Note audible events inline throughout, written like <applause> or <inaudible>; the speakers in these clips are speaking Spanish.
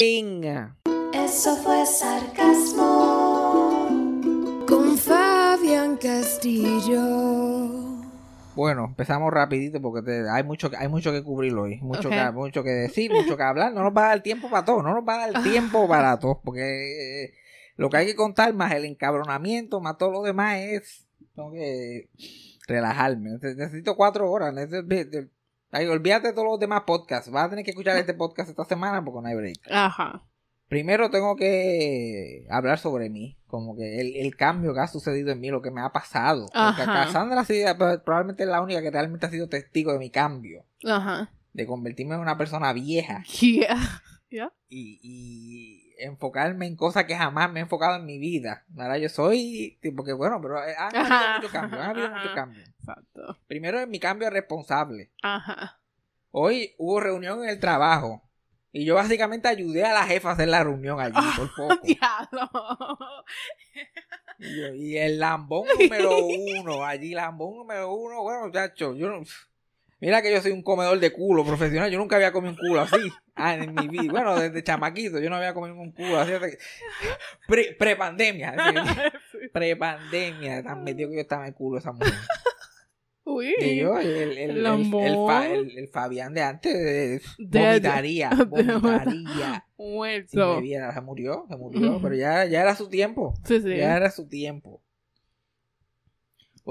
Venga. Eso fue sarcasmo. Con Fabián Castillo. Bueno, empezamos rapidito porque te- hay mucho que hay mucho que cubrir hoy, mucho que mucho que decir, mucho que hablar, no nos va a dar tiempo para todo, no nos va a dar tiempo <laughs> para todo, porque eh, lo que hay que contar más el encabronamiento, más todo lo demás es tengo que relajarme, Nece- necesito cuatro horas, necesito- ay, olvídate de todos los demás podcasts, vas a tener que escuchar este podcast esta semana porque no hay break. Ajá. Primero tengo que hablar sobre mí, como que el, el cambio que ha sucedido en mí, lo que me ha pasado. Porque Ajá. Cassandra sí, probablemente es la única que realmente ha sido testigo de mi cambio, Ajá. de convertirme en una persona vieja <laughs> Yeah. Yeah. y, y enfocarme en cosas que jamás me he enfocado en mi vida. Ahora yo soy, tipo que bueno, pero eh, han habido Ajá. muchos cambios, han habido muchos Ajá. cambios. Exacto. Primero es mi cambio responsable. Ajá. Hoy hubo reunión en el trabajo y yo básicamente ayudé a la jefa a hacer la reunión allí por poco. Diablo. Y, yo- y el lambón <laughs> número uno, allí lambón número uno, bueno muchachos, yo no, mira que yo soy un comedor de culo profesional, yo nunca había comido un culo así ah, en mi vida, bueno, desde <laughs> chamaquito yo no había comido un culo así, hasta que- pre, prepandemia, <laughs> prepandemia, tan metido que yo estaba en el culo esa mujer. Uy. Y yo, el, el, el, Fabián de antes, De- vomitaría, <laughs> vomitaría. Si me Muerto. viera, se murió, se murió, pero ya, ya era su tiempo. Sí, sí. Ya era su tiempo.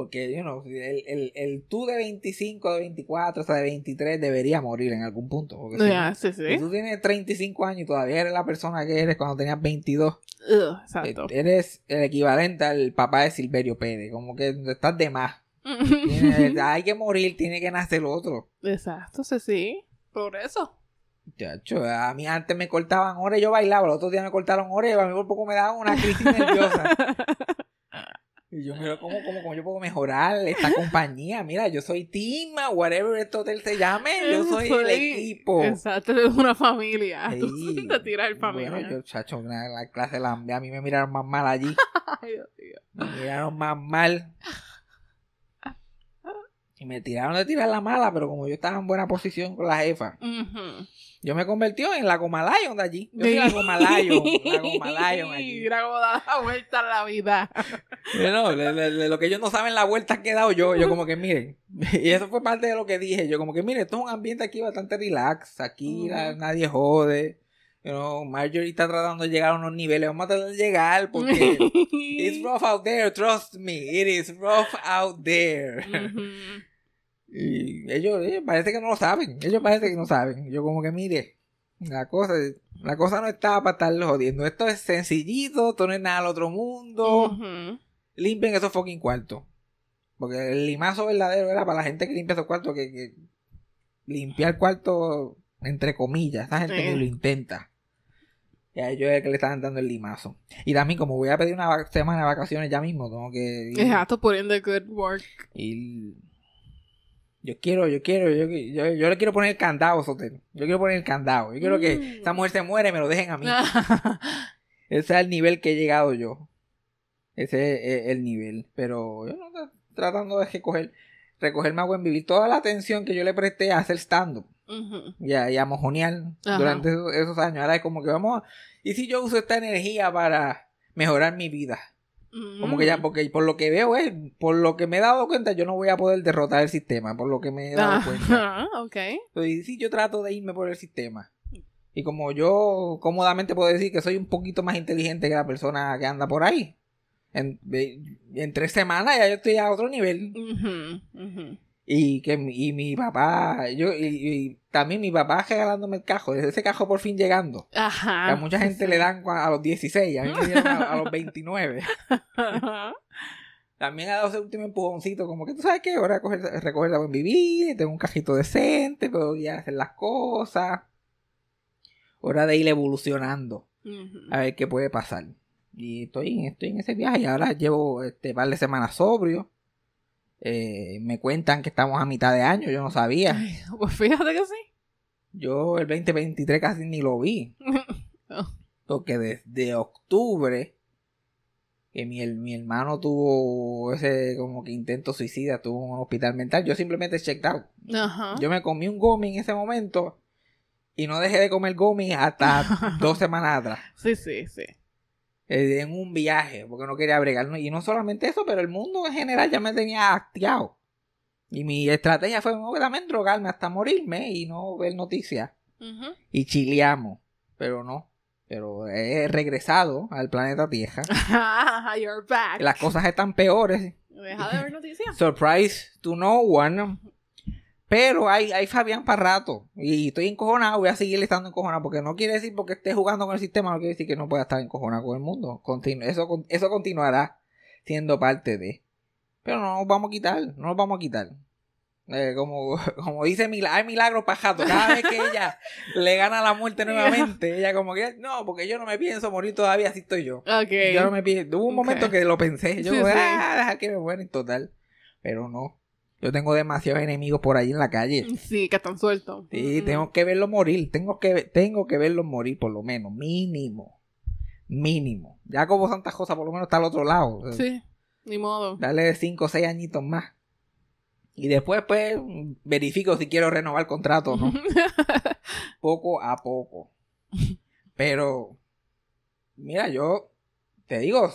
Porque, you know, el, el, el tú de 25, de 24, o sea, de 23 debería morir en algún punto. Porque si, Ya, sí, si sí. tú tienes 35 años y todavía eres la persona que eres cuando tenías 22, Ugh, eh, exacto. eres el equivalente al papá de Silverio Pérez. Como que estás de más. Tienes- <laughs> hay que morir, tiene que nacer otro. Exacto, sí, sí. Por eso. Chacho, a mí antes me cortaban horas y yo bailaba, los otros días me cortaron horas y a mí por poco me daban una crisis nerviosa. <laughs> Y yo, mira, ¿cómo, cómo, cómo yo puedo mejorar esta <laughs> compañía? Mira, yo soy team, whatever este hotel se llame, yo soy el equipo. Exacto, es una familia. <laughs> Tú Sí. te tiras el familia. Bueno, yo, chacho, la, la clase a mí me miraron más mal allí. <laughs> Ay, Dios mío. Me miraron más mal. Y me tiraron de tirar la mala, pero como yo estaba en buena posición con la jefa, yo me convertí en la Goma Lion de allí. Yo soy la Goma Lion, la <laughs> Goma Lion allí. Mira cómo da la vuelta a la vida. No, le- le- le- lo que ellos no saben la vuelta que he dado yo, yo como que miren, <laughs> y eso fue parte de lo que dije, yo como que miren, esto es un ambiente aquí bastante relax, aquí la- nadie jode, you know, Marjorie está tratando de llegar a unos niveles, vamos a tratar de llegar porque <laughs> it's rough out there, trust me, it is rough out there. Y ellos, ellos parece que no lo saben, ellos parece que no saben, yo como que mire, la cosa, la cosa no está para estarlo jodiendo, esto es sencillito, esto no es nada del otro mundo limpien esos fucking cuartos. Porque el limazo verdadero era para la gente que limpia esos cuartos, que, que limpiar cuartos, entre comillas, esa gente Sí. que lo intenta. Y a ellos es que le están dando el limazo. Y también, como voy a pedir una semana de vacaciones ya mismo, tengo que ir. Exacto, put in the good work. ir- Yo quiero, yo quiero, yo, yo, yo le quiero poner el candado, Sotero. Yo quiero poner el candado. Yo quiero que Mm. esa mujer se muere y me lo dejen a mí. <laughs> Ese es el nivel que he llegado yo. Ese es el nivel. Pero yo no estoy tratando de recoger, recogerme a buen vivir. Toda la atención que yo le presté a hacer stand-up Ujú. y a, y a mojonear Ajá. durante esos, esos años. Ahora es como que vamos a... ¿Y si yo uso esta energía para mejorar mi vida? Como que ya, porque por lo que veo es, por lo que me he dado cuenta, yo no voy a poder derrotar el sistema, por lo que me he dado cuenta. Ajá, <laughs> ok. Entonces, sí, yo trato de irme por el sistema. Y como yo cómodamente puedo decir que soy un poquito más inteligente que la persona que anda por ahí. En, tres semanas ya yo estoy a otro nivel. Y que mi- y mi papá, yo, y, y también mi papá regalándome el cajo, ese cajo por fin llegando. Ajá. Que a mucha gente le dan a los 16, a mí me dieron a, a los 29. Ajá. También ha dado ese último empujoncito, como que tú sabes que hora de coger, recoger la buen vivir, tengo un cajito decente, puedo ya hacer las cosas. Hora de ir evolucionando, a ver qué puede pasar. Y estoy, estoy en ese viaje, y ahora llevo este par de semanas sobrio. Eh, me cuentan que estamos a mitad de año, yo no sabía. Ay, Pues fíjate que sí. Yo el 2023 casi ni lo vi. <laughs> Porque desde octubre, que mi, el- mi hermano tuvo ese como que intento suicida, tuvo un hospital mental, yo simplemente checked out. Yo me comí un gomi en ese momento y no dejé de comer gomi hasta <laughs> dos semanas atrás. Sí, sí, sí. Eh, En un viaje, porque no quería bregar. Y no solamente eso, pero el mundo en general ya me tenía actiado. Y mi estrategia fue no, también drogarme hasta morirme y no ver noticias. Y chileamos. Pero no. Pero he regresado al planeta Tierra. <laughs> You're back. Las cosas están peores. Deja de ver noticias. Surprise to no one. Pero hay, hay Fabián para rato. Y estoy encojonado. Voy a seguir estando encojonado. Porque no quiere decir porque esté jugando con el sistema. No quiere decir que no pueda estar encojonado con el mundo. Continu- eso, eso continuará siendo parte de. Pero no nos vamos a quitar. No nos vamos a quitar. Eh, como, <laughs> como dice Milagro, hay milagro para jato. Cada vez que ella <laughs> le gana la muerte nuevamente, <laughs> ella como que, no, porque yo no me pienso morir todavía, así estoy yo. Ok. Yo no me pienso. Hubo un momento que lo pensé. Yo, Sí, ah, deja que me muera en total. Pero no. Yo tengo demasiados enemigos por ahí en la calle. Sí, que están sueltos. Sí, tengo que verlos morir. Tengo que, tengo que verlos morir, por lo menos. Mínimo. Mínimo. Ya como Santa Cosa, por lo menos está al otro lado. Sí, ni modo. Dale 5 o 6 añitos más. Y después, pues, verifico si quiero renovar el contrato o no. <laughs> poco a poco. Pero, mira, yo te digo,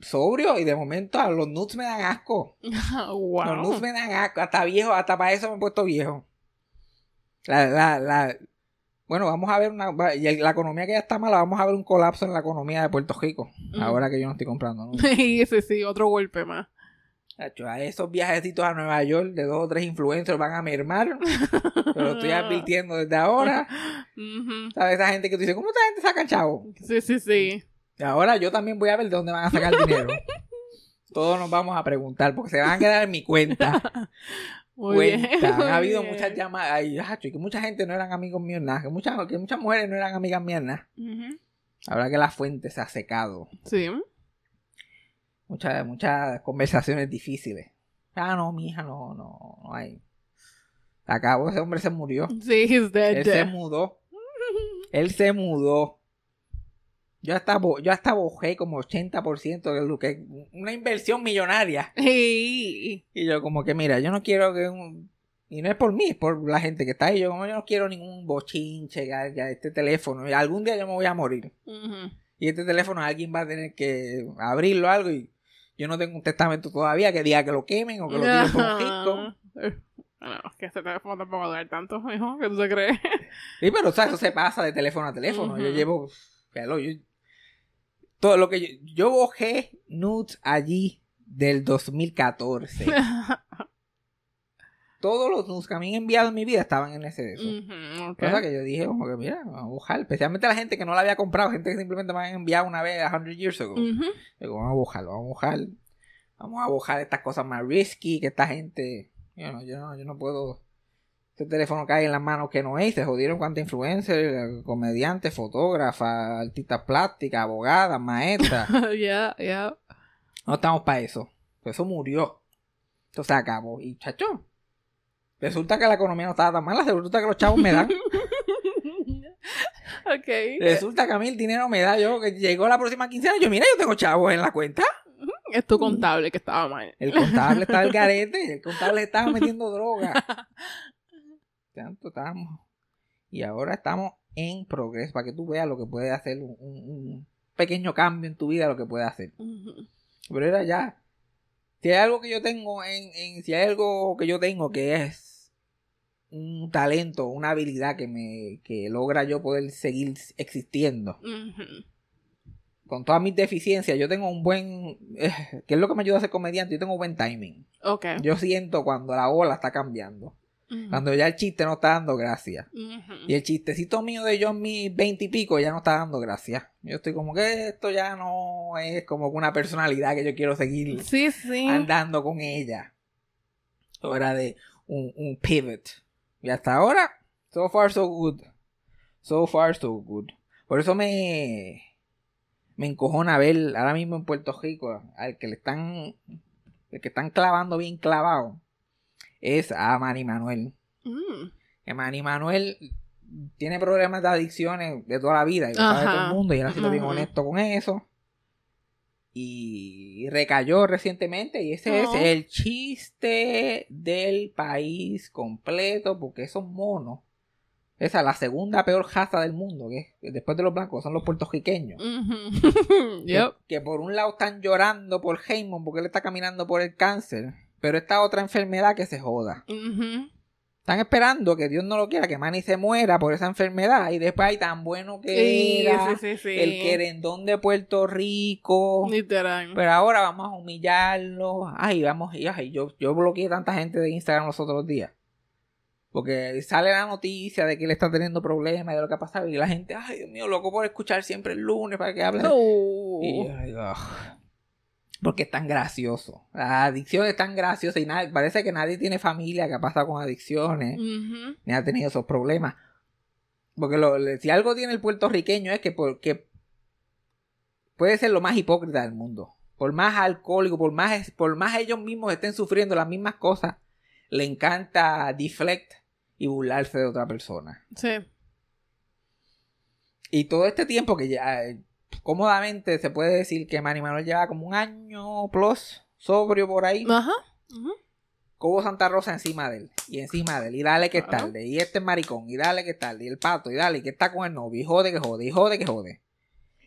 sobrio y de momento a los nuts me dan asco. wow. <laughs> Los nuts me dan asco. Hasta viejo, hasta para eso me he puesto viejo. La, la, la, bueno, vamos a ver una. Y la economía que ya está mala, vamos a ver un colapso en la economía de Puerto Rico. Mm. Ahora que yo no estoy comprando, ¿no? <laughs> sí, sí, sí, otro golpe más. A esos viajecitos a Nueva York de dos o tres influencers van a mermar. Pero estoy advirtiendo desde ahora. <laughs> ¿Sabes? Esa gente que tú dices, ¿cómo esta gente saca chavo? Sí, sí, sí. Ahora yo también voy a ver de dónde van a sacar dinero. <laughs> Todos nos vamos a preguntar porque se van a quedar en mi cuenta. <laughs> Muy bien. cuenta. muy Han habido bien. muchas llamadas. Ay, y que mucha gente no eran amigos míos nada. Que muchas, que muchas mujeres no eran amigas mías nada. Ujú. Ahora que la fuente se ha secado. Sí. Muchas, muchas conversaciones difíciles. Ah, no, mi hija, no, no, no hay. Acabó, ese hombre se murió. Sí, he's dead. Él se mudó. Él se mudó. Yo hasta, bo- yo hasta bojé como 80% de lo que una inversión millonaria. <laughs> Y yo como que, mira, yo no quiero que un... Y no es por mí, es por la gente que está ahí. Yo como yo no quiero ningún bochinche, ya, ya este teléfono. Y algún día yo me voy a morir. Y este teléfono alguien va a tener que abrirlo o algo y yo no tengo un testamento todavía que diga que lo quemen o que lo tiren por un risco. Bueno, es que este teléfono tampoco va a durar tanto, hijo, que tú te crees. Sí, pero o sea, eso se pasa de teléfono a teléfono. Yo llevo. Hello, yo, todo lo que yo, yo bojé nudes allí del 2014. <laughs> Todos los nudes que a mí han enviado en mi vida estaban en ese de eso. Ujú, ok. Cosa que yo dije, como que mira, vamos a bojar. Especialmente la gente que no la había comprado, gente que simplemente me habían enviado una vez a 100 years ago. Digo, vamos a bojar, vamos a bojar. Vamos a bojar estas cosas más risky que esta gente. Yo no, yo no, yo no puedo. Este teléfono cae en las manos que no es. Se jodieron cuánta influencers, comediantes, fotógrafas, artistas plásticas, abogadas, maestras. <laughs> Ya, ya. No estamos para eso. Pues eso murió. Esto se acabó. Y chacho. Resulta que la economía no estaba tan mala. Resulta que los chavos me dan. <laughs> ok. Resulta que a mí el dinero me da. Yo que llegó la próxima quincena. Yo, mira, yo tengo chavos en la cuenta. <laughs> Es tu contable que estaba mal. El contable estaba al garete, el contable estaba metiendo droga. Tanto estamos. Y ahora estamos en progreso para que tú veas lo que puede hacer un, un- un pequeño cambio en tu vida, lo que puede hacer. Pero era ya. Si hay algo que yo tengo en, en- si hay algo que yo tengo que es un talento, una habilidad que me que logra yo poder seguir existiendo con todas mis deficiencias, yo tengo un buen eh, que es lo que me ayuda a ser comediante, yo tengo buen timing. Ok. Yo siento cuando la ola está cambiando, Cuando ya el chiste no está dando gracia. Y el chistecito mío de yo en mis veinte y pico ya no está dando gracia. Yo estoy como que esto ya no es como una personalidad que yo quiero seguir Sí, sí. andando con ella. Hora de un, un pivot. Y hasta ahora, so far so good. So far so good. Por eso me, me encojona ver ahora mismo en Puerto Rico al que le están, el que están clavando bien clavado es a Manny Manuel. Mm. Que Manny Manuel tiene problemas de adicciones de toda la vida, y lo sabe todo el mundo, y él ha sido bien honesto con eso. Y recayó recientemente, y ese es el chiste del país completo, porque esos monos, esa es la segunda peor raza del mundo, que es- después de los blancos son los puertorriqueños. <laughs> Que, Yep. que por un lado están llorando por Heyman porque él está caminando por el cáncer, pero esta otra enfermedad que se joda. Están esperando que Dios no lo quiera, que Manny se muera por esa enfermedad. Y después hay tan bueno que Sí, era sí, sí, sí. el querendón de Puerto Rico. Literal. Pero ahora vamos a humillarlo. Ay, vamos, ay, yo, yo bloqueé tanta gente de Instagram los otros días. Porque sale la noticia de que él está teniendo problemas y de lo que ha pasado. Y la gente, ay, Dios mío, loco por escuchar siempre el lunes para que hable. Oh. Y yo "Ugh". Porque es tan gracioso. La adicción es tan graciosa y nada, parece que nadie tiene familia que ha pasado con adicciones ni ha tenido esos problemas. Porque lo- si algo tiene el puertorriqueño es que, porque puede ser lo más hipócrita del mundo. Por más alcohólico, por más, por más ellos mismos estén sufriendo las mismas cosas, le encanta deflect y burlarse de otra persona. Sí. Y todo este tiempo que ya eh, cómodamente se puede decir que Manny Manuel lleva como un año plus sobrio por ahí. Ajá. Ujú. Cobo Santa Rosa encima de él. Y encima de él. Y dale que es Claro. tarde. Y este es maricón. Y dale que es tarde. Y el pato. Y dale que está con el novio. Y jode que jode. Y jode que jode.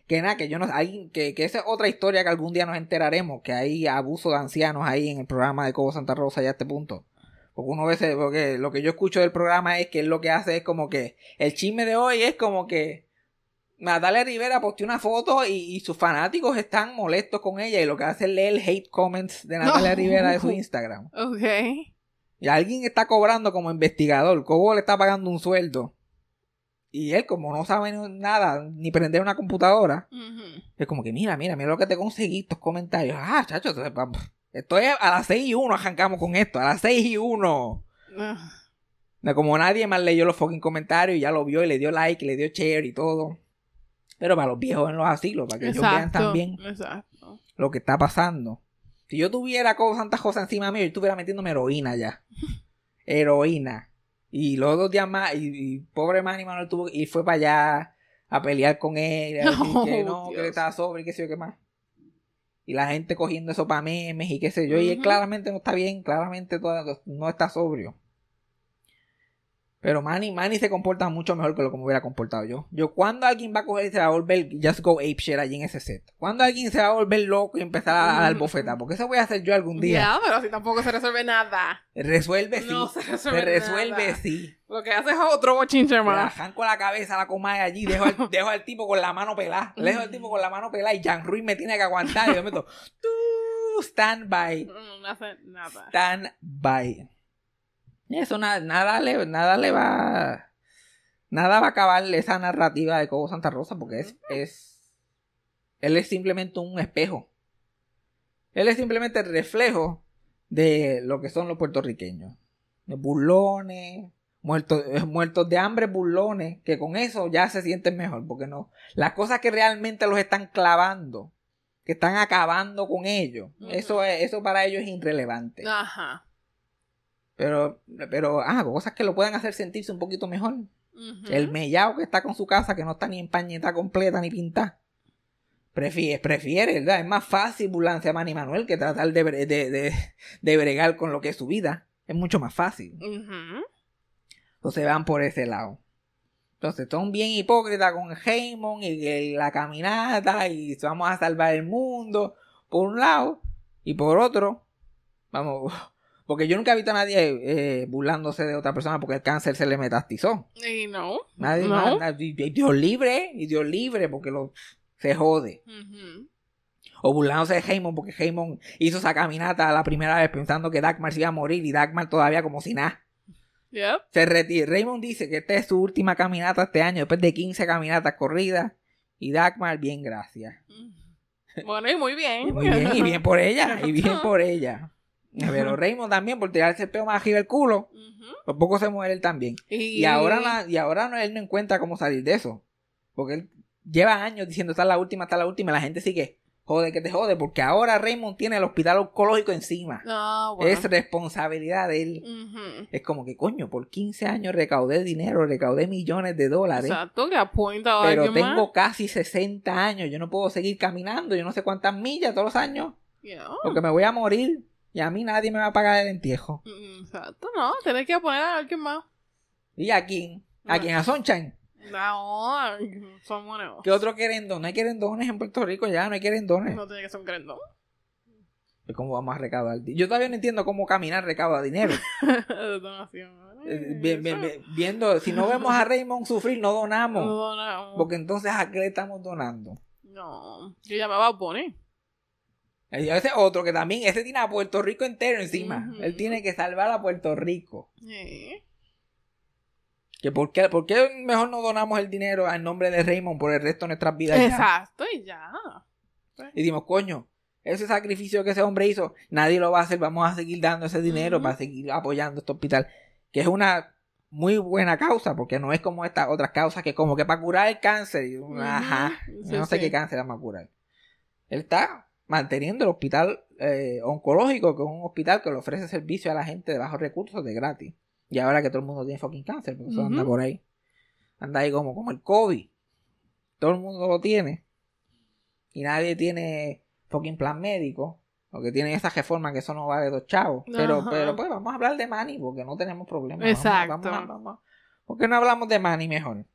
Que nada, que yo no. Hay, que, que esa es otra historia que algún día nos enteraremos. Que hay abuso de ancianos ahí en el programa de Cobo Santa Rosa ya a este punto. Porque uno veces. Porque lo que yo escucho del programa es que él lo que hace es como que. El chisme de hoy es como que. Natalia Rivera posteó una foto y, y sus fanáticos están molestos con ella. Y lo que hace es leer hate comments de Natalia No. Rivera de su Instagram. Ok. Y alguien está cobrando como investigador. Cobo le está pagando un sueldo. Y él, como no sabe nada, ni prender una computadora, es como que, mira, mira, mira lo que te conseguí, estos comentarios. Ah, chacho, esto es- esto es a las 6 y 1 arrancamos con esto, a las 6 y 1. Ah. Como nadie más leyó los fucking comentarios y ya lo vio y le dio like y le dio share y todo. Pero para los viejos en los asilos, para que ellos vean también Exacto. lo que está pasando. Si yo tuviera Cobo Santa Rosa encima mío, yo estuviera metiéndome heroína ya. <laughs> heroína. Y los dos días más, y, y pobre Manny Manuel tuvo y fue para allá a pelear con él, a <laughs> decir Oh, que no, que Dios. él estaba sobre y qué sé yo qué más. Y la gente cogiendo eso para memes y qué sé yo. Y él claramente no está bien, claramente todo- no está sobrio. Pero Manny, Manny se comporta mucho mejor que lo que me hubiera comportado yo. Yo, cuando alguien va a coger y se va a volver just go ape shit allí en ese set? cuando alguien se va a volver loco y empezar a dar Mm. bofeta? Porque eso voy a hacer yo algún día. Ya, pero así tampoco se resuelve nada. Resuelve sí. No se se resuelve resuelve nada. sí. Lo que hace es otro bochinche más. arranco la cabeza la comadre allí, dejo al, <laughs> dejo al tipo con la mano pelada. Le dejo al tipo con la mano pelada y Jan Ruiz me tiene que aguantar. Y yo meto, tú, stand by. Mm, No hace nada. Stand by. Eso na- nada, le, nada le va. Nada va a acabar esa narrativa de Cobo Santa Rosa porque es, es. Él es simplemente un espejo. Él es simplemente el reflejo de lo que son los puertorriqueños. Burlones, muertos, eh, muertos de hambre, burlones, que con eso ya se sienten mejor, porque no. Las cosas que realmente los están clavando, que están acabando con ellos, eso, es, eso para ellos es irrelevante. Ajá. Pero, pero, ah, cosas que lo puedan hacer sentirse un poquito mejor. El mellao que está con su casa, que no está ni empañetada completa ni pintada. Prefiere, prefiere, ¿verdad? Es más fácil burlarse a Manny Manuel que tratar de, de, de, de bregar con lo que es su vida. Es mucho más fácil. Entonces van por ese lado. Entonces son bien hipócritas con Heyman y la caminata y vamos a salvar el mundo por un lado y por otro, vamos, porque yo nunca he visto a nadie eh, burlándose de otra persona porque el cáncer se le metastizó. Y no. Nadie, no. nadie- y Dios libre y Dios libre porque lo, se jode. O burlándose de Heyman porque Heyman hizo esa caminata la primera vez pensando que Dagmar se iba a morir y Dagmar todavía como si nada. Yep. Se retira. Raymond dice que esta es su última caminata este año, después de 15 caminatas corridas. Y Dagmar, bien, gracias. Bueno, y muy bien. Y muy bien, y bien por ella, y bien <laughs> por ella. Pero Raymond también, por tirarse el peo más arriba del culo, Ujú. por poco se muere él también. Y, Y ahora, y ahora no, él no encuentra cómo salir de eso. Porque él lleva años diciendo, esta es la última, esta es la última, y la gente sigue, jode que te jode, porque ahora Raymond tiene el hospital oncológico encima. Ah, bueno. Es responsabilidad de él. Es como que, coño, por 15 años recaudé dinero, recaudé millones de dólares. Exacto, que apunta a Pero tengo más. casi 60 años, yo no puedo seguir caminando, yo no sé cuántas millas todos los años, Yeah. porque me voy a morir y a mí nadie me va a pagar el entierro. Mm, Exacto, no, tienes que poner a alguien más. ¿Y a quién? ¿A quién? ¿A Sunshine? No, son buenos. ¿Qué otro querendón? No hay querendones en Puerto Rico ya, no hay querendones. No tiene que ser un grandón. ¿Cómo vamos a recaudar? Yo todavía no entiendo cómo caminar recauda dinero. <laughs> Donación. Eh, vi- vi- vi- viendo, si no vemos a Raymond sufrir, no donamos. No, no. Porque entonces, ¿a qué le estamos donando? No, yo llamaba a Bonnie. Y ese otro que también, ese tiene a Puerto Rico entero encima. Él tiene que salvar a Puerto Rico. Que por, qué, por qué mejor no donamos el dinero en nombre de Raymond por el resto de nuestras vidas? ya? Exacto, y ya. Y dimos, coño, ese sacrificio que ese hombre hizo, nadie lo va a hacer. Vamos a seguir dando ese dinero para seguir apoyando este hospital. Que es una muy buena causa, porque no es como estas otras causas que como que para curar el cáncer. y Ajá, Sí, yo no sé sí. qué cáncer vamos a curar. Él está manteniendo el hospital eh, oncológico, que es un hospital que le ofrece servicio a la gente de bajos recursos de gratis. Y ahora que todo el mundo tiene fucking cáncer, porque eso anda por ahí. Anda ahí como, como el COVID. Todo el mundo lo tiene. Y nadie tiene fucking plan médico. Porque tienen esa reforma que eso no vale dos chavos. Pero, pero pues vamos a hablar de Manny porque no tenemos problemas. Exacto. Vamos, vamos vamos ¿Por qué no hablamos de Manny mejor?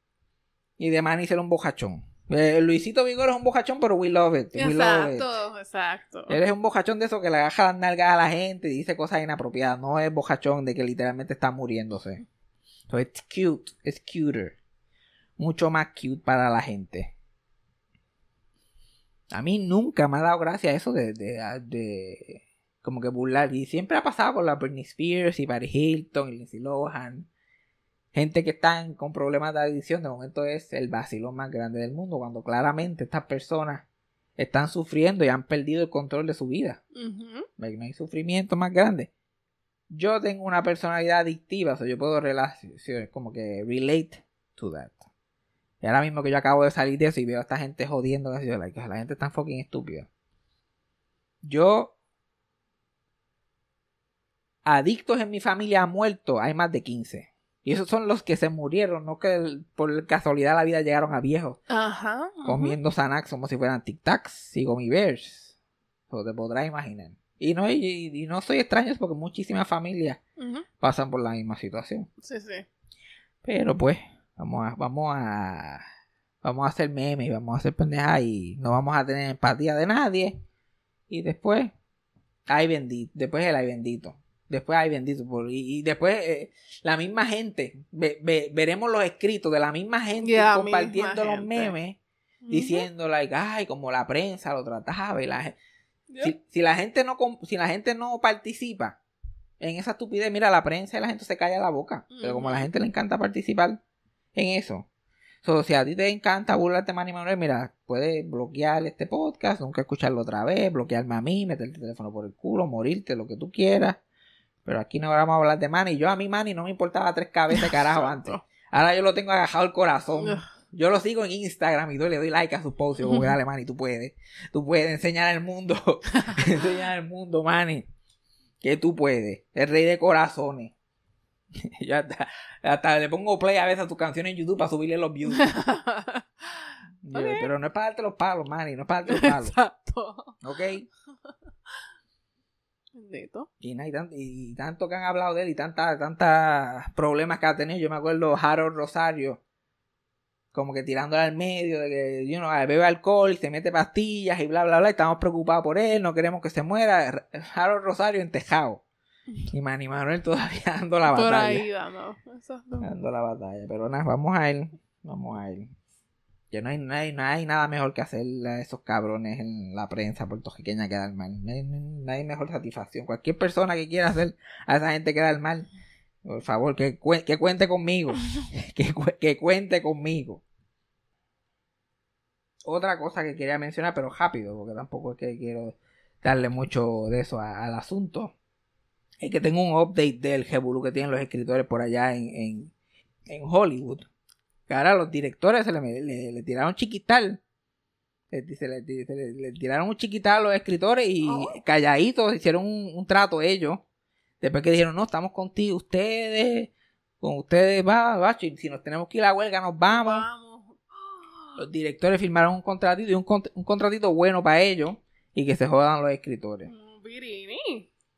Y de Manny ser un bojachón. Eh, Luisito Vigor es un bojachón, pero we love it. We love it. Exacto, exacto. Él es un bojachón de eso que le agaja las nalgas a la gente y dice cosas inapropiadas. No es bojachón de que literalmente está muriéndose. So it's cute. Es cuter. Mucho más cute para la gente. A mí nunca me ha dado gracia eso de, de, de como que burlar. Y siempre ha pasado con la Britney Spears y Paris Hilton y Lindsay Lohan. Gente que están con problemas de adicción, de momento es el vacilón más grande del mundo, cuando claramente estas personas están sufriendo y han perdido el control de su vida. No hay sufrimiento más grande. Yo tengo una personalidad adictiva, o sea, yo puedo relacionar, como que relate to that. Y ahora mismo que yo acabo de salir de eso y veo a esta gente jodiendo, yo, like, la gente es tan fucking estúpida. Yo, adictos en mi familia han muerto, hay más de 15. Y esos son los que se murieron, no que por casualidad de la vida llegaron a viejos Ajá. comiendo Xanax como si fueran Tic Tacs y Gummy Bears. O te podrás imaginar. Y no, y, y no soy extraño porque muchísimas familias pasan por la misma situación. Sí, sí. Pero pues, vamos a, vamos a, vamos a hacer memes y vamos a hacer pendejas y no vamos a tener empatía de nadie. Y después, ay bendito, después el ay bendito. Después ay bendito. por- y, y después eh, la misma gente, ve- ve- veremos los escritos de la misma gente compartiendo misma los gente. memes diciendo like ay como la prensa lo trataba y la si, si la gente no si la gente no participa en esa estupidez mira la prensa y la gente se calla la boca pero como a la gente le encanta participar en eso so, si a ti te encanta burlarte de Manny Manuel mira puedes bloquear este podcast nunca escucharlo otra vez bloquearme a mí meter el teléfono por el culo morirte lo que tú quieras pero aquí no vamos a hablar de Manny yo a mí Manny no me importaba tres cabezas carajo antes ahora yo lo tengo agajado al corazón yo lo sigo en Instagram y yo le doy like a sus posts. Que, dale, Manny, tú puedes. Tú puedes enseñar al mundo. <laughs> enseñar al mundo, Manny. Que tú puedes. El rey de corazones. <laughs> yo hasta, hasta le pongo play a veces a tus canciones en YouTube para subirle los views. <laughs> Yo. Pero no es para darte los palos, Manny, no es para darte los palos. Exacto. ¿Ok? Bendito. Y, y, tan- y tanto que han hablado de él y tantos tantas problemas que ha tenido. Yo me acuerdo Harold Rosario, como que tirándole al medio, de que you know, bebe alcohol y se mete pastillas y bla, bla, bla. Y estamos preocupados por él, no queremos que se muera. Harold Rosario en Tejado. Y Manny Manuel todavía dando la Por batalla. ahí dando. Exacto. Dando la batalla. Pero nada, vamos a él. Vamos a él. Que no hay, no, hay, no hay nada mejor que hacer a esos cabrones en la prensa puertorriqueña quedar mal. No hay, no hay mejor satisfacción. Cualquier persona que quiera hacer a esa gente quedar mal, por favor, que, que cuente conmigo. <laughs> que, cu- que cuente conmigo. Otra cosa que quería mencionar, pero rápido, porque tampoco es que quiero darle mucho de eso a- al asunto. Es que tengo un update del revolú que tienen los escritores por allá en, en, en Hollywood. Ahora los directores se le, le- le tiraron chiquital. Se le- se le- tiraron un chiquital a los escritores y Oh. calladitos hicieron un, un trato ellos. Después que dijeron, no, estamos contigo, ustedes, con ustedes va, va, si nos tenemos que ir a la huelga, nos vamos. Vamos. Los directores firmaron un contratito y un, un contratito bueno para ellos y que se jodan los escritores.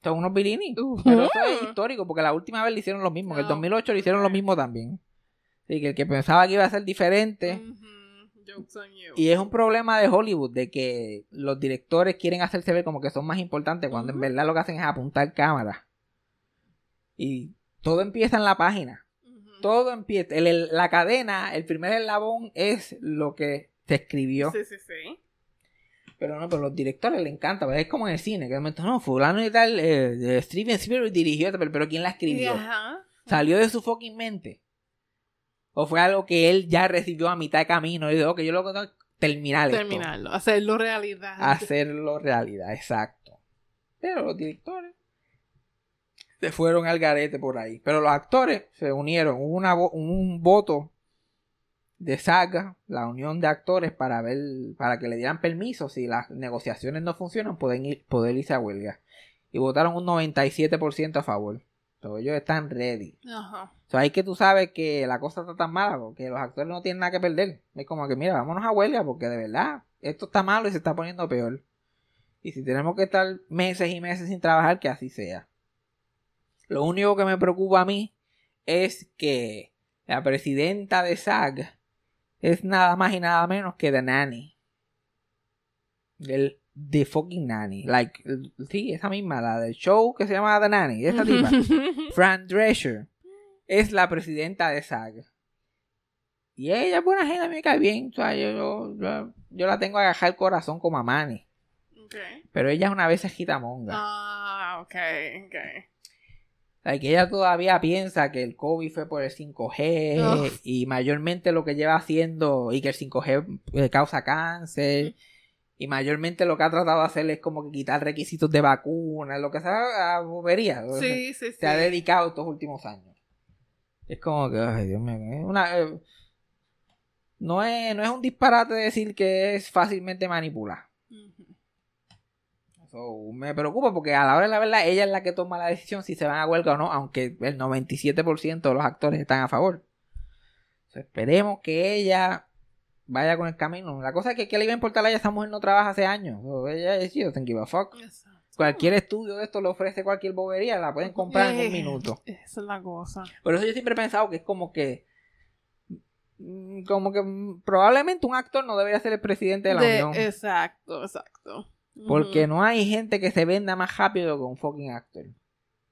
Son unos virini. Ujú. Pero eso es histórico, porque la última vez le hicieron lo mismo. En el No. 2008 le hicieron lo mismo también. Así que el que pensaba que iba a ser diferente. Ujú. Jokes on you. Y es un problema de Hollywood, de que los directores quieren hacerse ver como que son más importantes, cuando en verdad lo que hacen es apuntar cámaras. Y todo empieza en la página. Todo empieza. el- el- la cadena, el primer eslabón es lo que se escribió. Sí, sí, sí. Pero no, pero a los directores les encanta. pero Es como en el cine, que momento, no, fulano y tal, eh, Steven Spielberg dirigió, pero, pero ¿quién la escribió? Ajá. ¿Salió de su fucking mente? ¿O fue algo que él ya recibió a mitad de camino y dijo, que yo lo que tengo es terminar esto? Terminarlo. Hacerlo realidad. Hacerlo realidad, exacto. Pero los directores se fueron al garete por ahí. Pero los actores se unieron. Hubo una un voto de saga, la unión de actores, para ver, para que le dieran permiso. Si las negociaciones no funcionan, pueden ir, poder irse a huelga. Y votaron un 97% a favor. So, ellos están ready. Ajá. So, ahí que tú sabes que la cosa está tan mala porque los actores no tienen nada que perder. Es como que, mira, vámonos a huelga porque de verdad esto está malo y se está poniendo peor. Y si tenemos que estar meses y meses sin trabajar, que así sea. Lo único que me preocupa a mí es que la presidenta de SAG es nada más y nada menos que Nanny. Del The fucking Nanny. Like, sí, esa misma, la del show que se llama The Nanny. Esa <laughs> tipa. Fran Drescher es la presidenta de SAG. Y ella es buena gente, a mí me cae bien. O sea, yo, yo, yo, yo la tengo agajada el corazón como a Manny. Ok. Pero ella es una vez gitamonga. Ah, ok, ok. Like, ella todavía piensa que el COVID fue por el 5G Ugh. y mayormente lo que lleva haciendo y que el 5G eh, causa cáncer y mayormente lo que ha tratado de hacer es como que quitar requisitos de vacunas, lo que sea a bobería. Sí, sí, sí. se ha dedicado estos últimos años. Es como que, ay Dios mío, una, eh, no, es, no es un disparate decir que es fácilmente manipular. Ujú. So, me preocupa porque a la hora de la verdad ella es la que toma la decisión si se van a huelga o no, aunque el 97% de los actores están a favor. So, esperemos que ella vaya con el camino. La cosa es que ¿qué le iba a importar a ella? Esa mujer no trabaja hace años. So, ella es, yo a fuck. Exacto. Cualquier estudio de esto le ofrece cualquier bobería, la pueden comprar en Eh, un minuto. Esa es la cosa. Por eso yo siempre he pensado que es como que. Como que probablemente un actor no debería ser el presidente de la De- Unión. Exacto, exacto. Porque no hay gente que se venda más rápido que un fucking actor.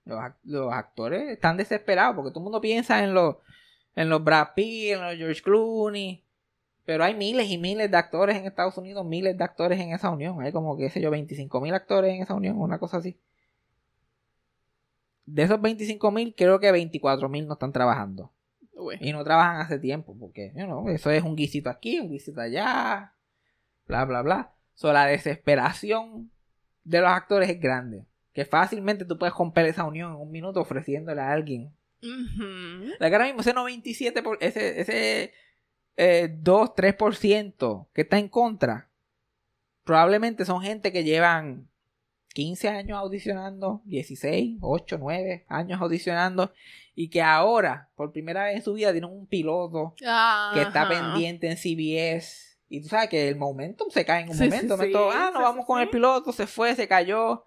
Los, ac- los actores están desesperados porque todo el mundo piensa en los, en los Brad Pitt, en los George Clooney. Pero hay miles y miles de actores en Estados Unidos, miles de actores en esa unión. Hay como, qué sé yo, 25 mil actores en esa unión, una cosa así. De esos 25 mil, creo que 24 mil no están trabajando. Uy. Y no trabajan hace tiempo, porque you know, eso es un guisito aquí, un guisito allá, bla, bla, bla. So, la desesperación de los actores es grande. Que fácilmente tú puedes romper esa unión en un minuto ofreciéndole a alguien. La que ahora mismo ese 97%, por, ese, ese eh, 2, 3% que está en contra, probablemente son gente que llevan 15 años audicionando, 16, 8, 9 años audicionando, y que ahora, por primera vez en su vida, tienen un piloto que está Ajá. pendiente en CBS Y tú sabes que el momentum se cae en un Sí, momento. sí, momento, sí, ah, no sí, vamos sí, con el sí. piloto, se fue, se cayó.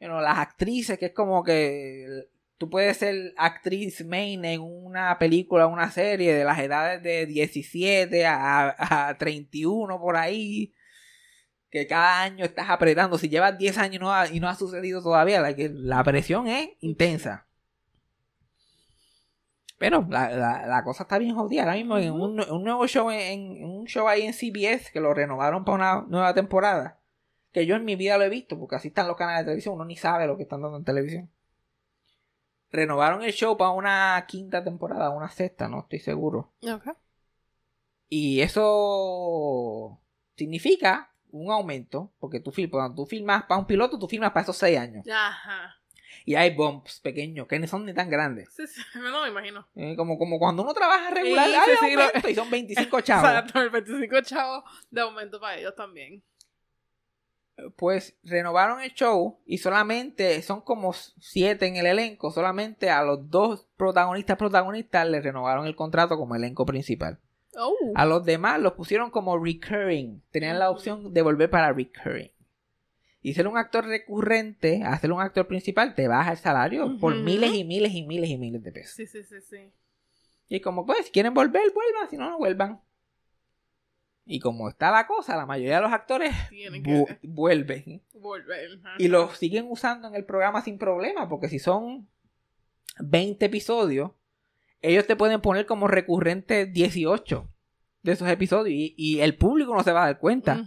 Bueno, las actrices, que es como que tú puedes ser actriz main en una película, una serie de las edades de 17 a, a 31 por ahí. Que cada año estás apretando. Si llevas 10 años y no ha, y no ha sucedido todavía, la, presión es intensa. Pero la, cosa está bien jodida. Ahora mismo en un, nuevo show, en un show ahí en CBS, que lo renovaron para una nueva temporada. Que yo en mi vida lo he visto, porque así están los canales de televisión, uno ni sabe lo que están dando en televisión. Renovaron el show para una quinta temporada, una sexta, no estoy seguro. Y eso significa un aumento, porque tú, cuando tú filmas para un piloto, tú filmas para esos seis años. Ajá. Y hay bumps pequeños, que no son ni tan grandes. Sí, sí, no me imagino. Eh, como, como cuando uno trabaja regular, Sí, sí, sí, y son 25 <laughs> chavos. Exacto, el 25 chavos de aumento para ellos también. Pues renovaron el show y solamente son como siete en el elenco. Solamente a los dos protagonistas protagonistas les renovaron el contrato como elenco principal. Oh. A los demás los pusieron como recurring. Tenían la opción de volver para recurring. Y ser un actor recurrente, a ser un actor principal, te baja el salario por miles y miles y miles y miles de pesos. Sí, sí, sí, sí. Y como pues, si quieren volver, vuelvan, si no, no vuelvan. Y como está la cosa, la mayoría de los actores Tienen vu- que vuelven. volver. Y los siguen usando en el programa sin problema, porque si son 20 episodios, ellos te pueden poner como recurrente 18 de esos episodios y, y el público no se va a dar cuenta.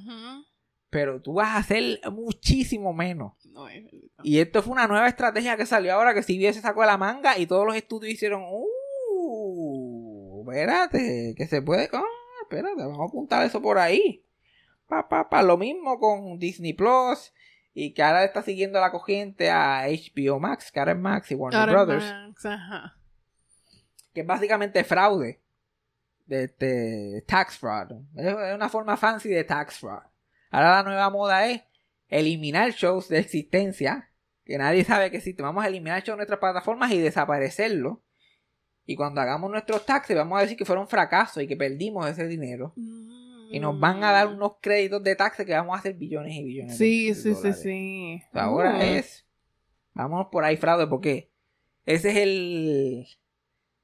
Pero tú vas a hacer muchísimo menos. No es. Y esto fue una nueva estrategia que salió ahora que CBS sacó de la manga y todos los estudios hicieron, uh, espérate, que se puede, ah, espérate, vamos a apuntar eso por ahí. Pa, pa, pa, lo mismo con Disney Plus y que ahora está siguiendo la corriente a HBO Max, es Max y Warner Ahora Brothers, Max, ajá. que es básicamente fraude. De tax fraud. Es una forma fancy de tax fraud. Ahora la nueva moda es eliminar shows de existencia que nadie sabe que existen. Vamos a eliminar shows de nuestras plataformas y desaparecerlos. Y cuando hagamos nuestros taxes vamos a decir que fueron fracasos y que perdimos ese dinero. Y nos van a dar unos créditos de taxes que vamos a hacer billones y billones Sí, de sí, sí, dólares. sí. O sea, ahora Mm. es. Vámonos por ahí, fraude, porque ese es el.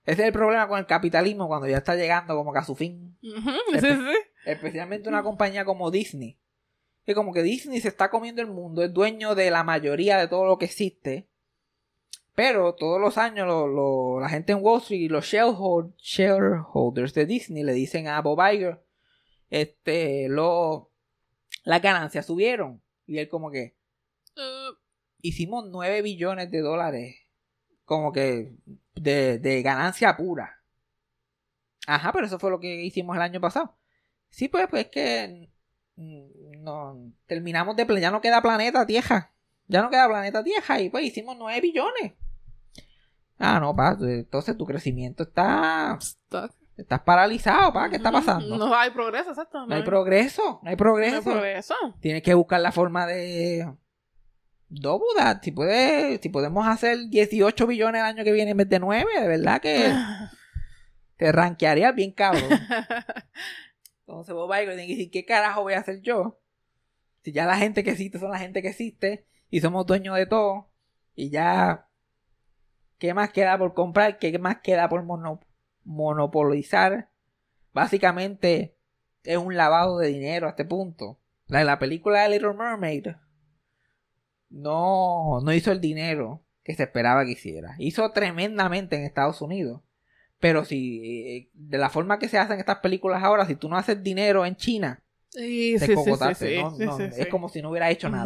Ese es el problema con el capitalismo cuando ya está llegando como que a su fin. Sí, sí. Especialmente una compañía como Disney. Que como que Disney se está comiendo el mundo, es dueño de la mayoría de todo lo que existe. Pero todos los años lo- lo- la gente en Wall Street y los sharehold- shareholders de Disney le dicen a Bob Iger, este, lo, las ganancias subieron. Y él como que, Uh, hicimos 9 billones de dólares como que de, de ganancia pura. Ajá, pero eso fue lo que hicimos el año pasado. Sí, pues, pues es que no, terminamos de ya no queda planeta Tierra. Ya no queda planeta Tierra y pues hicimos 9 billones. Ah, no, pa, entonces tu crecimiento está stuck. estás paralizado, pa, ¿qué está pasando? No hay progreso, exacto. No hay progreso, no hay progreso. No hay progreso. Tienes que buscar la forma de that. Si, puede, si podemos hacer 18 billones el año que viene en vez de 9, de verdad que <laughs> te rankearía bien cabrón. <laughs> Entonces Iger tiene que decir, ¿qué carajo voy a hacer yo? Si ya la gente que existe son la gente que existe y somos dueños de todo y ya, ¿qué más queda por comprar? ¿Qué más queda por mono- monopolizar? Básicamente es un lavado de dinero a este punto. La, la película de Little Mermaid no, no hizo el dinero que se esperaba que hiciera. Hizo tremendamente en Estados Unidos. Pero si, eh, de la forma que se hacen estas películas ahora, si tú no haces dinero en China, Sí, es como si no hubiera hecho nada.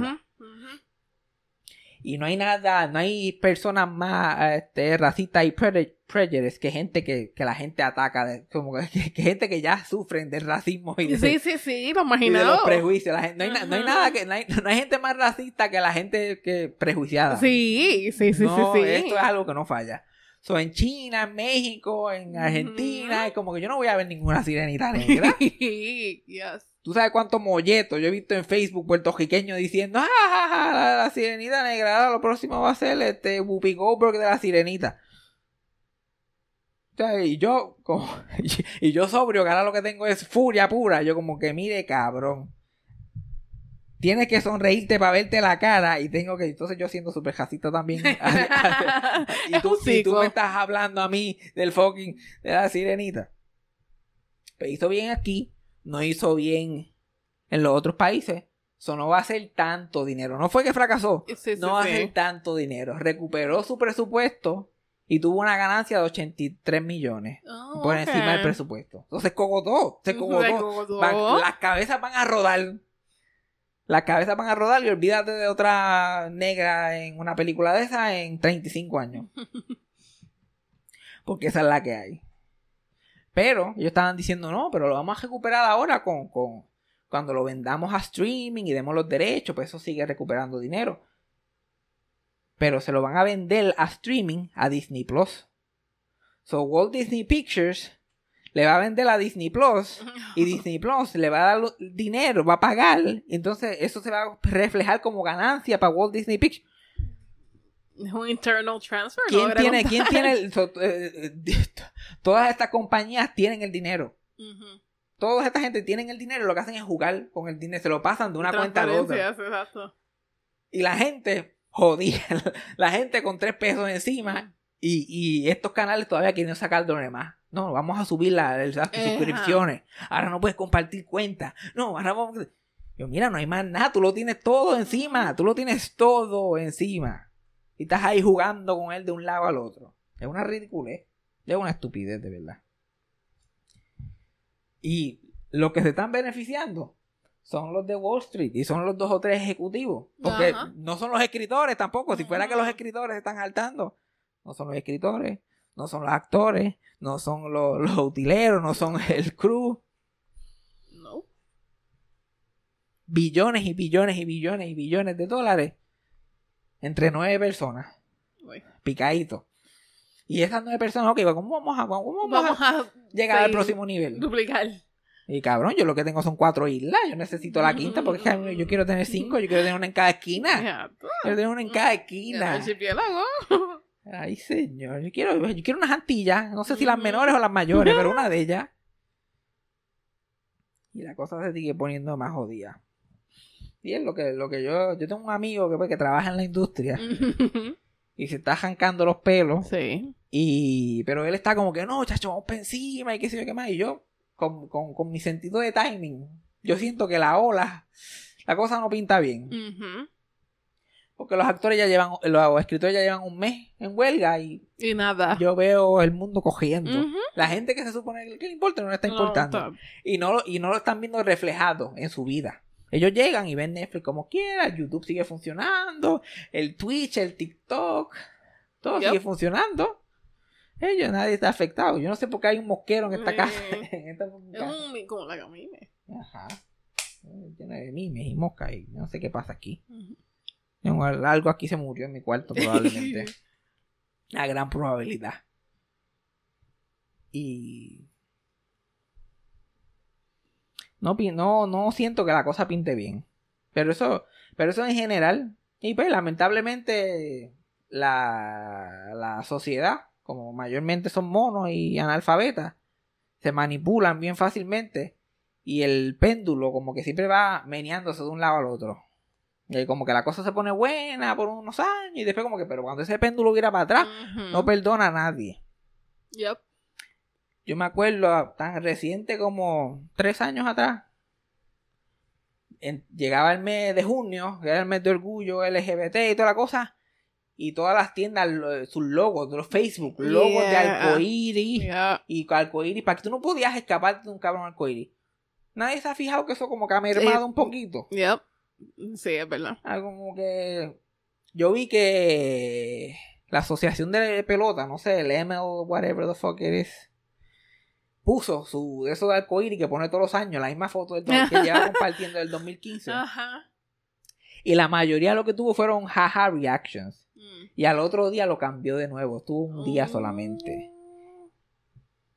Y no hay nada, no hay personas más este, racistas y pre- prejudice que gente que, que la gente ataca, de- como que, que- gente que ya sufren del racismo y de, Sí, <laughs> sí, sí, lo y de los prejuicios. La gente- no, hay, na- no hay nada que, no hay, no hay gente más racista que la gente que prejuiciada. Sí, sí, sí, No, sí, sí. Esto es algo que no falla. So, en China, en México, en Argentina, es como que yo no voy a ver ninguna sirenita negra. <laughs> yes. ¿Tú sabes cuántos molletos yo he visto en Facebook puertorriqueños diciendo, ah, ja, ja, la, la sirenita negra, ahora lo próximo va a ser este Whoopi Goldberg de la sirenita? sea, y yo, como, <laughs> y yo sobrio, que ahora lo que tengo es furia pura. Yo como que, mire, cabrón. Tienes que sonreírte para verte la cara y tengo que, entonces yo siendo súper jacito también. <laughs> y, tú, y tú me estás hablando a mí del fucking, de la sirenita. Pero hizo bien aquí, no hizo bien en los otros países. Eso no va a ser tanto dinero. No fue que fracasó. no va a ser tanto dinero. Recuperó su presupuesto y tuvo una ganancia de 83 millones oh, por encima del presupuesto. Entonces cogotó, se <laughs> cogotó. las cabezas van a rodar. Las cabezas van a rodar y olvídate de otra negra en una película de esa en 35 años. <laughs> Porque esa es la que hay. Pero ellos estaban diciendo, no, pero lo vamos a recuperar ahora con, con cuando lo vendamos a streaming y demos los derechos, pues eso sigue recuperando dinero. Pero se lo van a vender a streaming a Disney Plus. So Walt Disney Pictures le va a vender a Disney Plus <laughs> y Disney Plus le va a dar dinero, va a pagar. Entonces eso se va a reflejar como ganancia para Walt Disney Pictures. Es un internal transfer. ¿Quién tiene, ¿quién tiene el, <laughs> eh, <laughs> todas estas compañías tienen el dinero. Toda esta gente tienen el dinero, lo que hacen es jugar con el dinero, se lo pasan de una cuenta a otra. Y la gente, jodida, la gente con tres pesos encima y, y estos canales todavía quieren sacar de más. No, vamos a subir las suscripciones. Ahora no puedes compartir cuentas. No, ahora vamos... Yo, mira, no hay más nada, tú lo tienes todo encima, tú lo tienes todo encima. Y estás ahí jugando con él de un lado al otro. Es una ridiculez, es una estupidez de verdad. Y los que se están beneficiando son los de Wall Street y son los dos o tres ejecutivos. Porque no son los escritores tampoco. Si fuera que los escritores están saltando, no son los escritores, no son los actores, no son <laughs> los, utileros, no son el crew. No. Billones y billones y billones y billones de dólares entre nueve personas. Picadito. Y esas nueve personas, ok, ¿cómo vamos a, vamos a, llegar al próximo nivel? Duplicar. Y cabrón, yo lo que tengo son cuatro islas. Yo necesito la quinta porque yo quiero tener cinco. Yo quiero tener una en cada esquina. Yo quiero tener una en cada esquina. <laughs> Ay, señor. Yo quiero, yo quiero unas antillas. No sé si las menores o las mayores, pero una de ellas. Y la cosa se sigue poniendo más jodida. Y es lo que, lo que yo. Yo tengo un amigo que, pues, que trabaja en la industria. y se está jancando los pelos. Sí. Y, pero él está como que, no, chacho, vamos para encima y qué sé yo qué más. Y yo, con, con, mi sentido de timing, yo siento que la ola, la cosa no pinta bien. Porque los actores ya llevan, los escritores ya llevan un mes en huelga y, y nada. Yo veo el mundo cogiendo. La gente que se supone que le importa no le está importando. y, no, y no lo están viendo reflejado en su vida. Ellos llegan y ven Netflix como quiera, YouTube sigue funcionando, el Twitch, el TikTok, todo sigue funcionando. Ellos, nadie está afectado. Yo no sé por qué hay un mosquero en esta casa. <laughs> es un, como la camime. Ajá. Tiene de mimes y moscas y no sé qué pasa aquí. Algo aquí se murió en mi cuarto probablemente. <laughs> La gran probabilidad. Y... No, no, no siento que la cosa pinte bien. Pero eso, pero eso en general. Y pues lamentablemente la, la sociedad como mayormente son monos y analfabetas, se manipulan bien fácilmente y el péndulo como que siempre va meneándose de un lado al otro. Y como que la cosa se pone buena por unos años y después como que, pero cuando ese péndulo viera para atrás, no perdona a nadie. Yep. Yo me acuerdo tan reciente como tres años atrás. llegaba el mes de junio, que era el mes de orgullo LGBT y toda la cosa y todas las tiendas, sus logos, de los Facebook, logos de arcoíris y arcoíris, para que tú no podías escapar de un cabrón arcoíris. Nadie se ha fijado que eso como que ha mermado un poquito. Yep. Sí, es verdad. Algo como que yo vi que la asociación de pelota, no sé, el ML, whatever the fuck it is, puso su de eso de arcoíris que pone todos los años, la misma foto del que lleva <laughs> compartiendo del 2015. Ajá. Y la mayoría lo que tuvo fueron jaja reactions. Y al otro día lo cambió de nuevo. Estuvo un día solamente.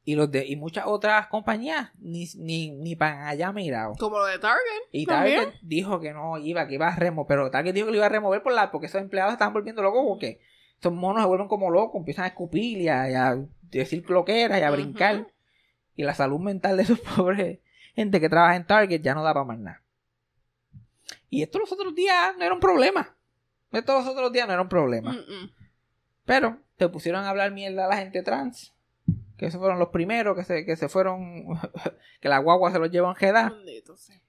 Y los de, y muchas otras compañías ni, ni, ni para allá mirado. Como lo de Target. Y Target dijo que no iba, que iba a remover. Pero Target dijo que lo iba a remover por la, porque esos empleados estaban volviendo locos porque estos monos se vuelven como locos, empiezan a escupir y a, decir cloqueras y a brincar. Y la salud mental de esos <laughs> pobres gente que trabaja en Target ya no da para más nada. Y esto los otros días no era un problema. Esto los otros días no era un problema. Pero te pusieron a hablar mierda a la gente trans. Que esos fueron los primeros que se, que se fueron. <laughs> que la guagua se los llevó en Jeddah. Bendito sea.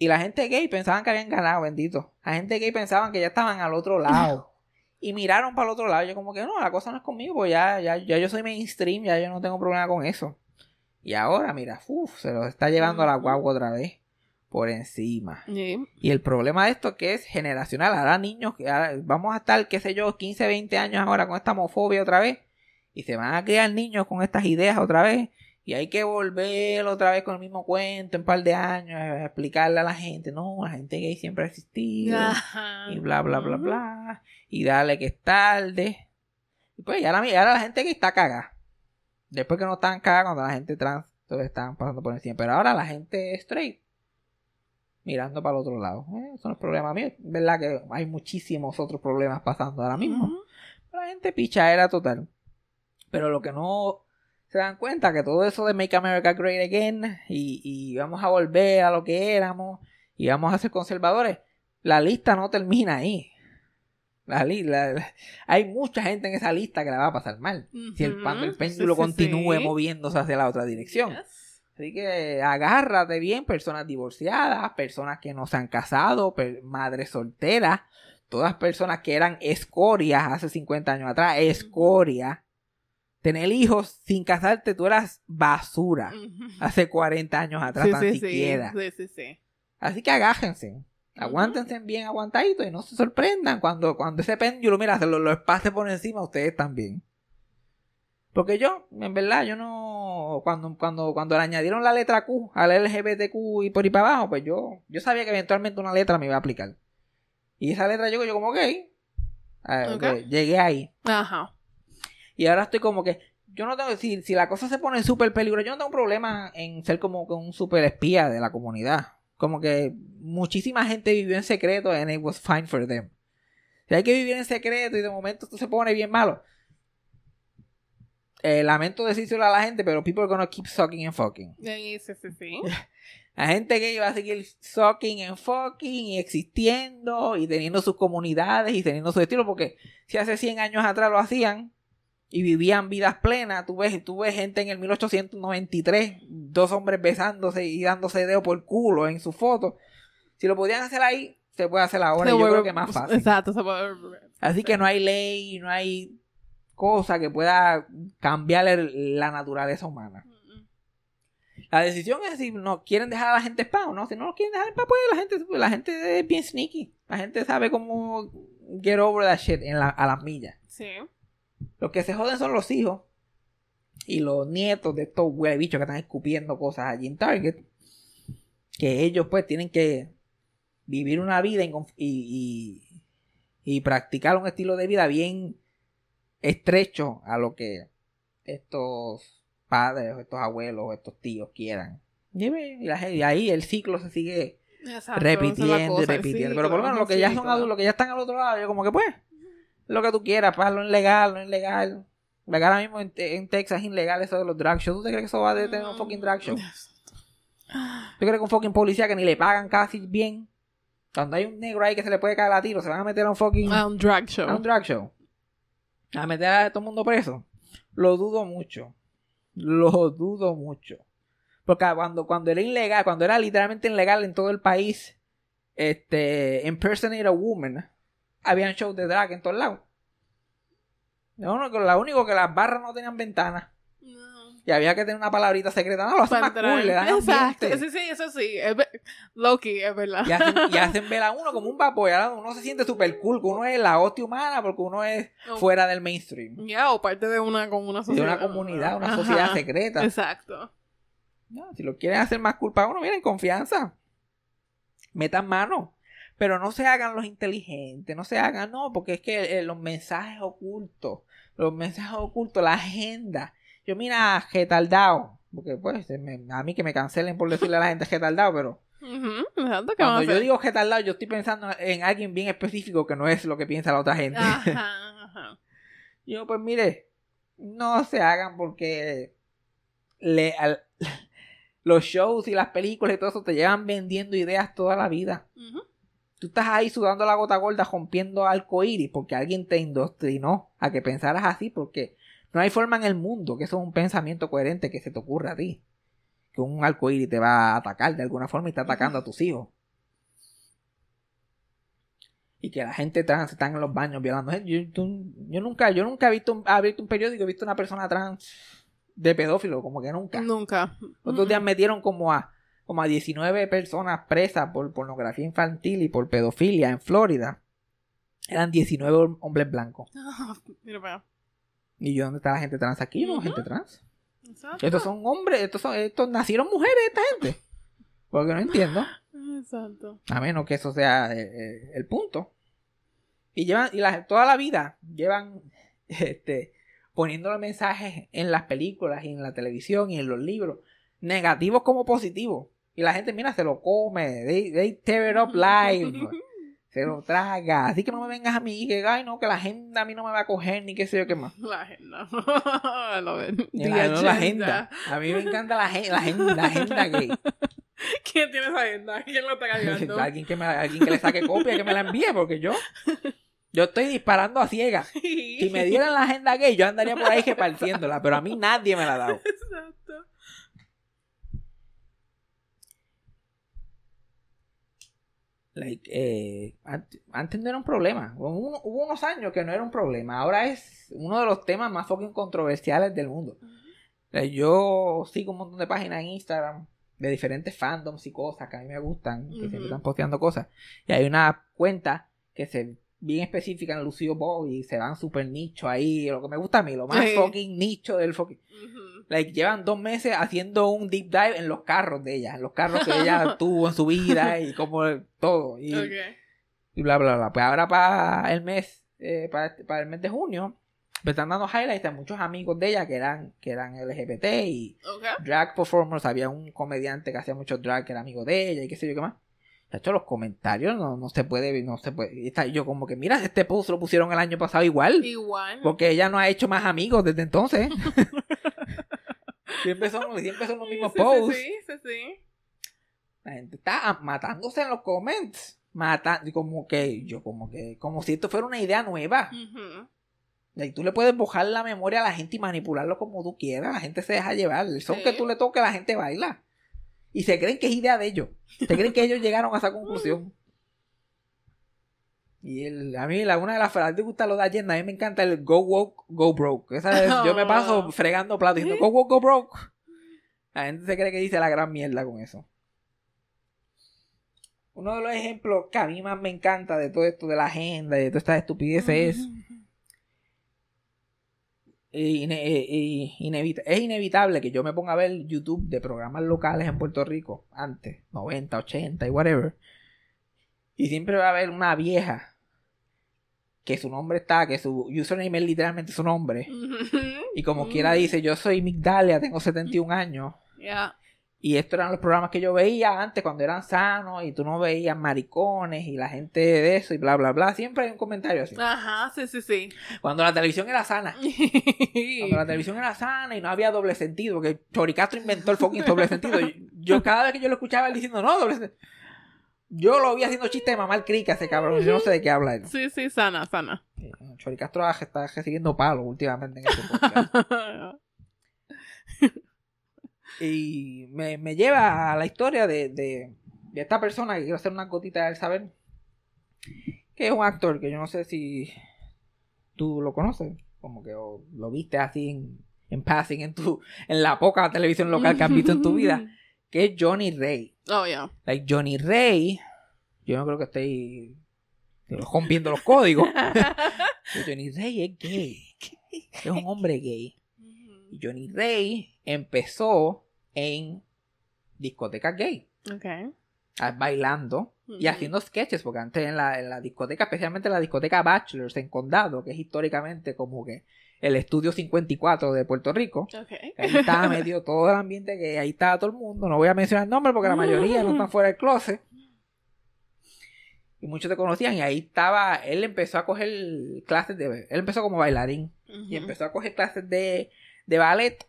Y la gente gay pensaban que habían ganado, bendito. La gente gay pensaban que ya estaban al otro lado. Y miraron para el otro lado. Yo como que no, la cosa no es conmigo, pues ya, ya, ya yo soy mainstream, ya yo no tengo problema con eso. Y ahora, mira, uf, se los está llevando a la guagua otra vez. Por encima. Sí. Y el problema de esto es que es generacional. Ahora niños, que ahora vamos a estar, qué sé yo, 15, 20 años ahora con esta homofobia otra vez. Y se van a criar niños con estas ideas otra vez. Y hay que volver otra vez con el mismo cuento en un par de años. A explicarle a la gente, no, la gente gay siempre ha existido. Ajá. Y bla, bla, bla, bla. Y dale que es tarde. Y pues ya la, ya la gente gay está cagada. Después que no estaban cagadas cuando la gente trans todos estaban pasando por encima. Pero ahora la gente straight mirando para el otro lado. Eh, eso no es problema mío. Es verdad que hay muchísimos otros problemas pasando ahora mismo. Ujú. La gente picha era total. Pero lo que no se dan cuenta que todo eso de Make America Great Again y, y vamos a volver a lo que éramos y vamos a ser conservadores, la lista no termina ahí. La, la- la- hay mucha gente en esa lista que la va a pasar mal. Si el, el péndulo sí, continúe sí. moviéndose hacia la otra dirección. Yes. Así que agárrate bien, personas divorciadas, personas que no se han casado, madres solteras, todas personas que eran escorias hace 50 años atrás, escoria. Tener hijos sin casarte, tú eras basura hace 40 años atrás, Sí, tan sí, sí. siquiera. Sí, sí, sí. Así que agájense. Aguántense bien aguantaditos y no se sorprendan cuando, cuando ese péndulo, mira, se lo, lo espase por encima, ustedes también. Porque yo, en verdad, yo no. Cuando, cuando, cuando le añadieron la letra Q al LGBTQ y por ahí para abajo, pues yo, yo sabía que eventualmente una letra me iba a aplicar. Y esa letra yo, yo como, ok. Ah, Ok. llegué ahí. Ajá. Y ahora estoy como que. Yo no tengo. Si, si la cosa se pone súper peligrosa, yo no tengo problema en ser como que un súper espía de la comunidad. Como que muchísima gente vivió en secreto and it was fine for them. Si hay que vivir en secreto y de momento esto se pone bien malo. Eh, lamento decírselo a la gente, pero people are gonna keep sucking and fucking. Sí, sí, sí, sí. <laughs> La gente gay va a seguir sucking and fucking y existiendo y teniendo sus comunidades y teniendo su estilo, porque si hace 100 años atrás lo hacían y vivían vidas plenas, tú ves, tú ves gente en el 1893, dos hombres besándose y dándose dedo por culo en su foto. Si lo podían hacer ahí, se puede hacer ahora Se y yo creo que más fácil. Exacto, se puede Así que no hay ley, no hay cosa que pueda cambiar el- la naturaleza humana. La decisión es si no quieren dejar a la gente en paz o no. Si no lo quieren dejar en paz, pues la gente, la gente es bien sneaky. La gente sabe cómo get over that shit en la- a las millas. Sí. Los que se joden son los hijos y los nietos de estos huele bichos que están escupiendo cosas allí en Target. Que ellos pues tienen que vivir una vida y, y, y practicar un estilo de vida bien estrecho a lo que estos padres, o estos abuelos, o estos tíos quieran. Y, ahí el ciclo se sigue Exacto, repitiendo y repitiendo. Pero por lo menos los que ya son adultos, los que ya están al otro lado, yo como que pues, lo que tú quieras, para lo ilegal, lo ilegal. Porque ahora mismo en, en Texas es ilegal eso de los drag shows. ¿Tú te crees que eso va a detener un fucking drag show? ¿Tú crees que un fucking policía que ni le pagan casi bien? Cuando hay un negro ahí que se le puede caer a tiro, se van a meter a un fucking A un drag show. a un drag show. A meter a todo el mundo preso. Lo dudo mucho. Lo dudo mucho. Porque cuando, cuando era ilegal, cuando era literalmente ilegal en todo el país, este, impersonate a woman, habían shows de drag en todos lados. Lo único, lo único que las barras no tenían ventanas. No. Y había que tener una palabrita secreta. No, lo hacen más Para entrar. cool, le dan Exacto. ambiente. Sí, sí, eso sí. Es Loki, es verdad. Y hacen, y hacen ver a <laughs> uno como un vapor. Y ahora uno se siente súper cool, que uno es la hostia humana porque uno es fuera del mainstream. Ya, o parte de una, como una De sociedad. una comunidad, una Ajá. sociedad secreta. Exacto. No, si lo quieren hacer más culpa a uno, miren, confianza. Metan mano. Pero no se hagan los inteligentes, no se hagan, no, porque es que eh, los mensajes ocultos, los mensajes ocultos, la agenda. Yo mira, retardado, porque pues me- a mí que me cancelen por decirle a la gente retardado, pero Exacto, ¿qué van a cuando yo digo retardado, yo estoy pensando en alguien bien específico que no es lo que piensa la otra gente. Ajá, <laughs> ajá. Yo, pues mire, no se hagan porque le, al- <laughs> los shows y las películas y todo eso te llevan vendiendo ideas toda la vida. Tú estás ahí sudando la gota gorda, rompiendo arcoíris porque alguien te indoctrinó a que pensaras así, porque no hay forma en el mundo que eso es un pensamiento coherente que se te ocurra a ti. Que un arcoíris te va a atacar de alguna forma y está atacando a tus hijos. Y que la gente trans está en los baños violando gente. Yo, yo nunca, yo nunca he visto un, abierto un periódico, he visto una persona trans de pedófilo, como que nunca. Nunca. Otros días metieron como a, como a 19 personas presas por pornografía infantil y por pedofilia en Florida. Eran 19 hom- hombres blancos. <laughs> Mira. ¿Y yo dónde está la gente trans aquí? No, gente trans. Exacto. Estos son hombres, estos, son, estos nacieron mujeres, esta gente. Porque no entiendo. Exacto. A menos que eso sea eh, eh, el punto. Y llevan, y la- toda la vida llevan <laughs> este, poniéndole mensajes en las películas y en la televisión y en los libros, negativos como positivos. Y la gente, mira, se lo come, they, they tear it up live, <laughs> se lo traga. Así que no me vengas a mí que, ay, no, que la agenda a mí no me va a coger ni qué sé yo qué más. La agenda. <laughs> Lo ven. No, la agenda. A mí me encanta la agenda, la agenda gay. <laughs> ¿Quién tiene esa agenda? ¿Quién lo está cargando? alguien, que me, alguien que le saque copia, que me la envíe, porque yo, yo estoy disparando a ciegas. Si me dieran la agenda gay, yo andaría por ahí repartiéndola, pero a mí nadie me la ha dado. Exacto. Like, eh, ant- antes no era un problema. Hubo, uno- hubo unos años que no era un problema. Ahora es uno de los temas más fucking controversiales del mundo. Like, yo sigo un montón de páginas en Instagram de diferentes fandoms y cosas que a mí me gustan, que siempre Ujú. están posteando cosas. Y hay una cuenta que se bien específica en Lucio Bob y se van super nicho ahí. Lo que me gusta a mí, lo más Sí. fucking nicho del fucking. Like, llevan dos meses haciendo un deep dive en los carros de ella, en los carros que ella <laughs> tuvo en su vida y como todo. Y, y bla, bla, bla. Pues ahora para el mes, eh, para, este- para el mes de junio, me están dando highlights a muchos amigos de ella que eran, que eran LGBT y drag performers. Había un comediante que hacía mucho drag que era amigo de ella y qué sé yo qué más. De hecho, los comentarios no, no se puede, no se puede. y está- yo como que, mira, este post lo pusieron el año pasado igual. Igual. Porque ella no ha hecho más amigos desde entonces. <laughs> siempre, son, siempre son los mismos Sí, posts. Sí, sí, sí. La gente está matándose en los comments. Mata, como que, yo como que, como si esto fuera una idea nueva. Ujú. Y tú le puedes bojar la memoria a la gente y manipularlo como tú quieras. La gente se deja llevar. El son Sí. que tú le toques, la gente baila. Y se creen que es idea de ellos. Se creen que ellos llegaron a esa conclusión. Y el, a mí la, una de las frases que gusta lo de Allende, a mí me encanta el go woke, go broke. Esa es- yo me paso <laughs> fregando platos diciendo go woke, go broke. La gente se cree que dice la gran mierda con eso. Uno de los ejemplos que a mí más me encanta de todo esto de la agenda y de todas estas estupideces es eh, ine- eh, eh, inevita- es inevitable que yo me ponga a ver YouTube de programas locales en Puerto Rico, antes, 90, 80 y whatever. Y siempre va a haber una vieja que su nombre está, que su username es literalmente su nombre. <laughs> Y como quiera dice, yo soy Migdalia, tengo 71 años. Y estos eran los programas que yo veía antes cuando eran sanos y tú no veías maricones y la gente de eso y bla, bla, bla. Siempre hay un comentario así. Ajá, sí, sí, sí. Cuando la televisión era sana. Cuando la televisión era sana y no había doble sentido, porque Choricastro inventó el fucking <laughs> doble sentido. Yo, yo cada vez que yo lo escuchaba él diciendo, no, doble sentido. Yo lo vi haciendo chiste de mamá el crica ese cabrón. Yo no sé de qué habla él. Sí, sí, sana, sana. Choricastro está recibiendo palos últimamente en este podcast. <laughs> Y me, me lleva a la historia de, de, de esta persona que quiero hacer una gotita del saber. Que es un actor que yo no sé si tú lo conoces. Como que o lo viste así en, en passing en tu en la poca televisión local que has visto en tu vida. <laughs> Que es Johnny Ray. Oh, yeah. Like Johnny Ray. Yo no creo que estoy rompiendo los códigos. <laughs> Johnny Ray es gay. <laughs> Es un hombre gay. Y Johnny Ray empezó en discotecas gay, Ok. ah, bailando y haciendo sketches, porque antes en la, en la discoteca, especialmente en la discoteca Bachelors en Condado, que es históricamente como que el estudio 54 de Puerto Rico, ahí estaba <laughs> metido todo el ambiente que ahí estaba todo el mundo, no voy a mencionar nombres porque la mayoría no están fuera del closet. Y muchos te conocían y ahí estaba, él empezó a coger clases de, él empezó como bailarín y empezó a coger clases de, de ballet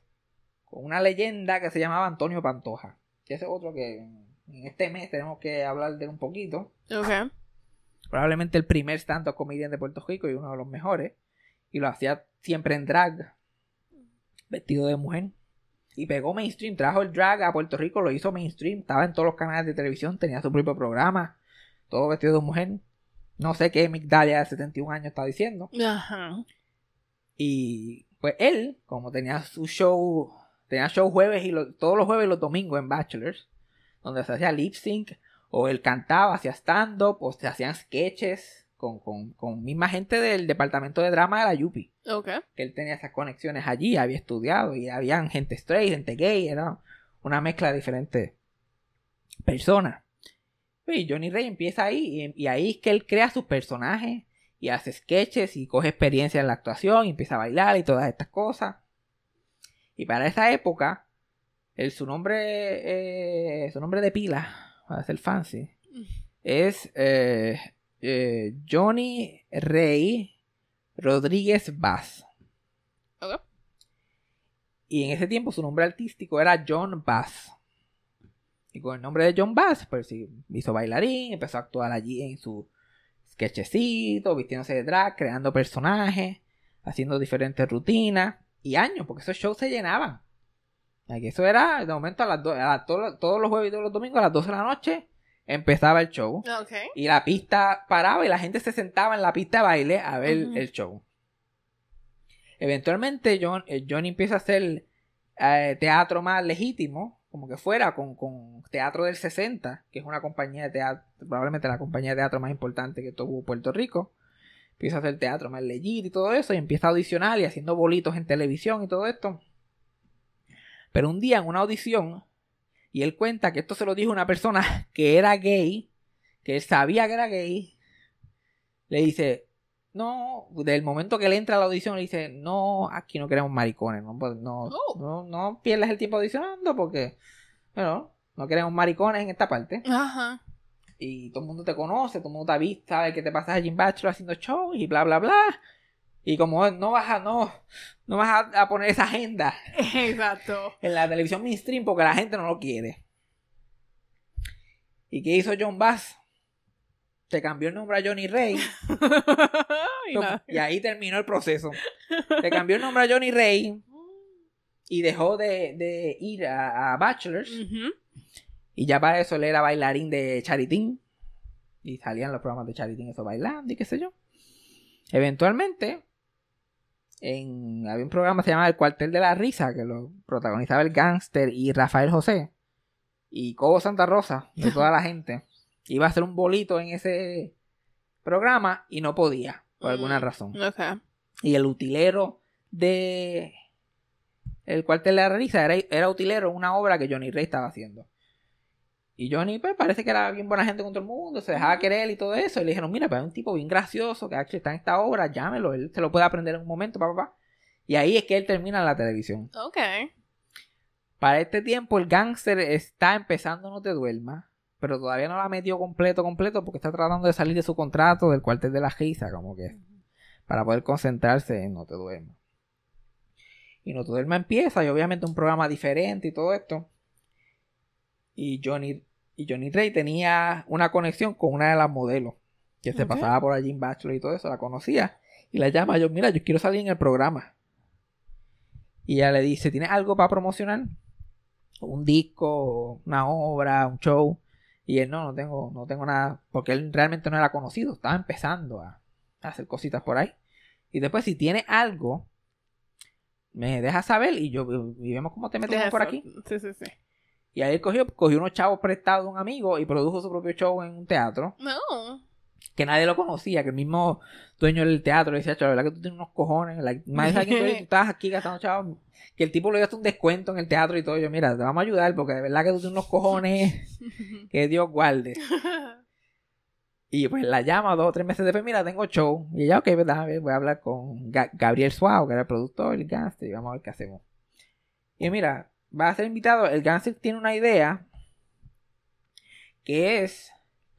con una leyenda que se llamaba Antonio Pantoja. Que ese es otro que en este mes tenemos que hablar de un poquito. Probablemente el primer stand-up comedian de Puerto Rico y uno de los mejores. Y lo hacía siempre en drag, vestido de mujer. Y pegó mainstream, trajo el drag a Puerto Rico, lo hizo mainstream, estaba en todos los canales de televisión, tenía su propio programa, todo vestido de mujer. No sé qué Migdalia de 71 años está diciendo. Ajá. Y pues él, como tenía su show, tenía show jueves y lo- todos los jueves y los domingos en Bachelors, donde se hacía lip sync, o él cantaba, hacía stand-up, o se hacían sketches con, con, con misma gente del departamento de drama de la Yupi. Ok. Que él tenía esas conexiones allí, había estudiado, y habían gente straight, gente gay, era una mezcla de diferentes personas. Y Johnny Rey empieza ahí, y, y ahí es que él crea sus personajes, y hace sketches, y coge experiencia en la actuación, y empieza a bailar y todas estas cosas. Y para esa época, su nombre, eh, su nombre de pila, para ser fancy, es eh, eh, Johnny Rey Rodríguez Bass. Y en ese tiempo su nombre artístico era John Bass. Y con el nombre de John Bass, pues sí, hizo bailarín, empezó a actuar allí en su sketchecito, vistiéndose de drag, creando personajes, haciendo diferentes rutinas. Y años, porque esos shows se llenaban. Que Eso era, de momento, a las do- a todos, todos los jueves y todos los domingos, a las 12 de la noche, empezaba el show. Y la pista paraba y la gente se sentaba en la pista de baile a ver el show. Eventualmente John, eh, Johnny empieza a hacer eh, teatro más legítimo, como que fuera con, con Teatro del 60, que es una compañía de teatro, probablemente la compañía de teatro más importante que tuvo Puerto Rico. Empieza a hacer teatro más legit y todo eso, y empieza a audicionar y haciendo bolitos en televisión y todo esto. Pero un día en una audición, y él cuenta que esto se lo dijo una persona <laughs> que era gay, que él sabía que era gay, le dice, no, del momento que él entra a la audición, le dice, no, aquí no queremos maricones, no, no, Oh. no, no pierdas el tiempo audicionando porque, bueno, no queremos maricones en esta parte. Ajá. Y todo el mundo te conoce, todo el mundo te ha visto, sabe que te pasas allí en Bachelor haciendo show y bla, bla, bla. Y como no vas a, no, no vas a, a poner esa agenda <laughs> Exacto. en la televisión mainstream porque la gente no lo quiere. ¿Y qué hizo John Bass? Se cambió el nombre a Johnny Rey <laughs> Y ahí terminó el proceso. Le <laughs> cambió el nombre a Johnny Rey y dejó de, de ir a, a Bachelors. Ujú. Y ya para eso él era bailarín de Charitín. Y salían los programas de Charitín, eso bailando y qué sé yo. Eventualmente, en, había un programa que se llamaba El Cuartel de la Risa, que lo protagonizaba el gángster y Rafael José. Y Cobo Santa Rosa, de toda la gente. Iba a hacer un bolito en ese programa y no podía, por alguna Mm. razón. Y el utilero de El cuartel de la risa era, era utilero en una obra que Johnny Rey estaba haciendo. Y Johnny, pues, parece que era bien buena gente con todo el mundo, se dejaba querer y todo eso. Y le dijeron, mira, pues es un tipo bien gracioso que actually está en esta obra, llámelo, él se lo puede aprender en un momento, papá. Pa, pa. Y ahí es que él termina la televisión. Ok. Para este tiempo, el gángster está empezando No Te Duermas, pero todavía no la metió completo, completo, porque está tratando de salir de su contrato del cuartel de la risa, como que para poder concentrarse en No Te Duermas. Y No Te Duermas empieza, y obviamente un programa diferente y todo esto. Y Johnny, y Johnny Rey tenía una conexión con una de las modelos que se pasaba por allí en Bachelor y todo eso, la conocía. Y la llama yo, mira, yo quiero salir en el programa. Y ella le dice, ¿tienes algo para promocionar? Un disco, una obra, un show. Y él, no, no tengo, no tengo nada, porque él realmente no era conocido, estaba empezando a, a hacer cositas por ahí. Y después, si tiene algo, me deja saber y yo y vemos cómo te metemos por aquí. Sí, sí, sí. Y ahí él cogió, cogió unos chavos prestados de un amigo y produjo su propio show en un teatro No. que nadie lo conocía, que el mismo dueño del teatro le decía, "Chaval, la verdad que tú tienes unos cojones, like, más de aquí <laughs> tú, tú estás aquí gastando chavos, que el tipo le dio hasta un descuento en el teatro y todo, yo, mira, te vamos a ayudar porque de verdad que tú tienes unos cojones <laughs> que Dios guarde. <laughs> Y pues la llama dos o tres meses después, mira, tengo show. Y ella, ok, verdad, ver, voy a hablar con Ga- Gabriel Suárez, que era el productor, el gánster, y vamos a ver qué hacemos. Y mira, va a ser invitado, el gánster tiene una idea que es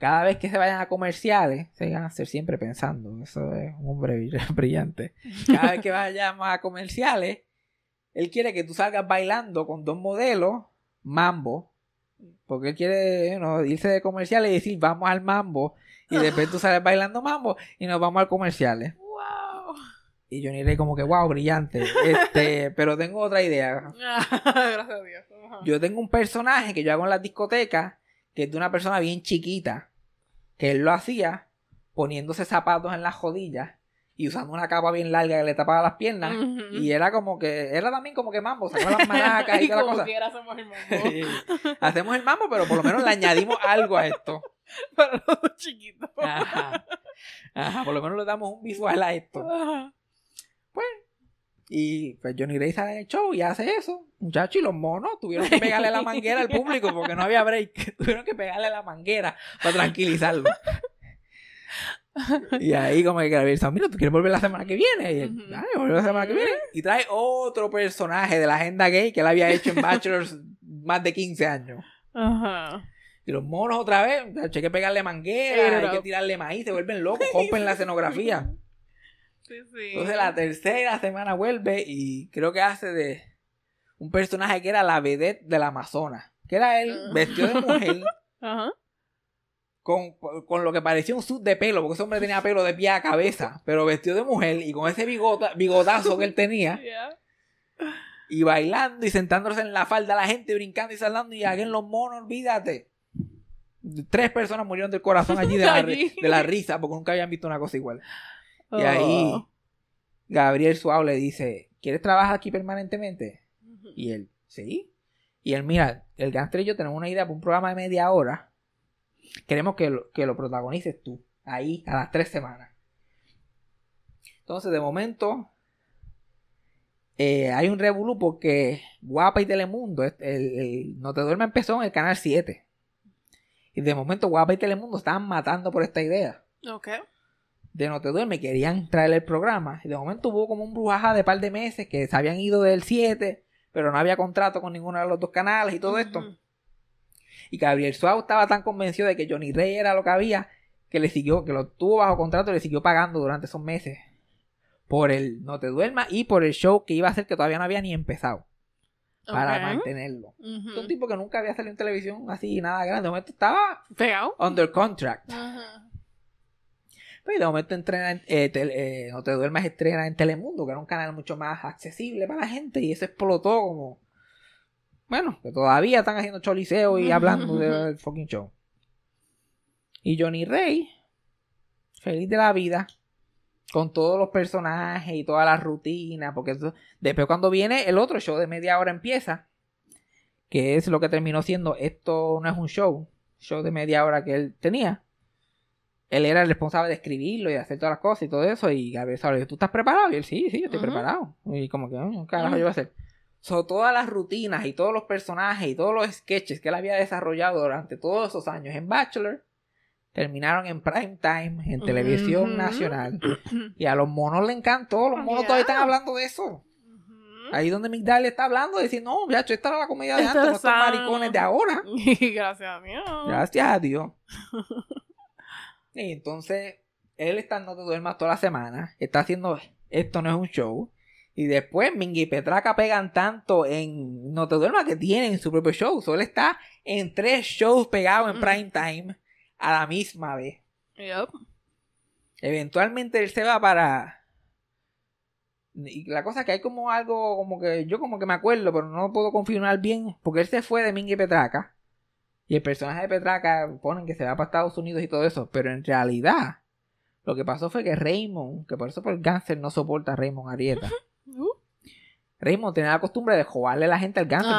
cada vez que se vayan a comerciales, se van a siempre pensando. Eso es un hombre <laughs> brillante. Cada vez que vayamos a comerciales, él quiere que tú salgas bailando con dos modelos, mambo. Porque él quiere irse de comerciales y decir, vamos al mambo. Y después tú sales bailando mambo y nos vamos al comerciales. Y Johnny Rey como que, wow, brillante. Este, <laughs> pero tengo otra idea. <laughs> Gracias a Dios. Yo tengo un personaje que yo hago en las discotecas, que es de una persona bien chiquita, que él lo hacía poniéndose zapatos en las rodillas y usando una capa bien larga que le tapaba las piernas. Y era como que, era también como que mambo, sacaba las maracas y <laughs> y toda la como cosa. hacemos el mambo. Hacemos el mambo, pero por lo menos le añadimos algo a esto. Para los chiquitos. Ajá. Ajá, por lo menos le damos un visual a esto. Ajá. Y pues Johnny Ray sale en el show y hace eso. Muchachos, y los monos tuvieron que pegarle la manguera al público porque no había break. <laughs> Tuvieron que pegarle la manguera para tranquilizarlo. Y ahí como que Gabriel dice, mira, ¿tú quieres volver la semana que viene? Y él, volver la semana que viene. Y trae otro personaje de la agenda gay que él había hecho en Bachelors <laughs> más de 15 años. Ajá. Y los monos otra vez, hay que pegarle manguera, Era- hay que tirarle maíz, se vuelven locos, rompen la escenografía. Sí, sí. Entonces la tercera semana vuelve y creo que hace de un personaje que era la vedette del Amazonas. Que era él Ah. vestido de mujer <laughs> Ajá. con, con lo que parecía un suit de pelo, porque ese hombre tenía pelo de pie a cabeza, pero vestido de mujer y con ese bigota, bigotazo que él tenía <laughs> y bailando y sentándose en la falda la gente, brincando y saltando y en los monos, olvídate. Tres personas murieron del corazón allí de la, <laughs> ri- Allí. de la risa porque nunca habían visto una cosa igual. Y Oh. ahí Gabriel Suárez le dice, ¿quieres trabajar aquí permanentemente? Y él, sí. Y él, mira, el gangster y yo tenemos una idea para un programa de media hora. Queremos que lo, que lo protagonices tú, ahí, a las tres semanas. Entonces, de momento, eh, hay un revolú porque Guapa y Telemundo, el, el No Te Duerma empezó en el canal 7. Y de momento Guapa y Telemundo estaban matando por esta idea Ok. De No Te Duerme, querían traer el programa. Y de momento hubo como un brujaja de par de meses que se habían ido del 7, pero no había contrato con ninguno de los dos canales y todo esto. Y Gabriel Suárez estaba tan convencido de que Johnny Rey era lo que había, que le siguió, que lo tuvo bajo contrato y le siguió pagando durante esos meses. Por el No Te Duerma y por el show que iba a hacer que todavía no había ni empezado. Para mantenerlo. Un tipo que nunca había salido en televisión así, nada grande. De momento estaba Pegado. under contract. Ajá. Pues de momento entrena en, eh, tel- eh, No te duermas estrena en Telemundo, que era un canal mucho más accesible para la gente, y eso explotó como. Bueno, que todavía están haciendo choliseo y hablando del <laughs> fucking show. Y Johnny Rey, feliz de la vida, con todos los personajes y todas las rutinas, porque eso- después cuando viene el otro show de media hora empieza, que es lo que terminó siendo, esto no es un show, show de media hora que él tenía él era el responsable de escribirlo y de hacer todas las cosas y todo eso. Y Gabriel le dijo, ¿tú estás preparado? Y él, sí, sí, yo estoy preparado. Y como que, "Mm, ¿qué carajo yo voy a hacer? So, todas las rutinas y todos los personajes y todos los sketches que él había desarrollado durante todos esos años en Bachelor terminaron en prime time, en televisión nacional. <clears throat> Y a los monos le encantó. Los monos Ya. todavía están hablando de eso. Ahí donde Migdal está hablando, diciendo, no, ya, esta era la comedia de antes, no sano. maricones de ahora. Y <laughs> gracias a Dios. Gracias a Dios. <laughs> y entonces, él está No Te Duermas toda la semana. Está haciendo Esto no es un show. Y después Mingy y Petraca pegan tanto en No Te Duermas que tienen su propio show. So, él está en tres shows pegados en Mm. prime time a la misma vez. Yep. Eventualmente él se va para. Y la cosa es que hay como algo, como que yo como que me acuerdo, pero no lo puedo confirmar bien, porque él se fue de Mingy Petraca. Y el personaje de Petraca ponen que se va para Estados Unidos y todo eso, pero en realidad lo que pasó fue que Raymond, que por eso por el cáncer no soporta a Raymond Arieta. Uh, Raymond tenía la costumbre de jugarle a la gente al cáncer,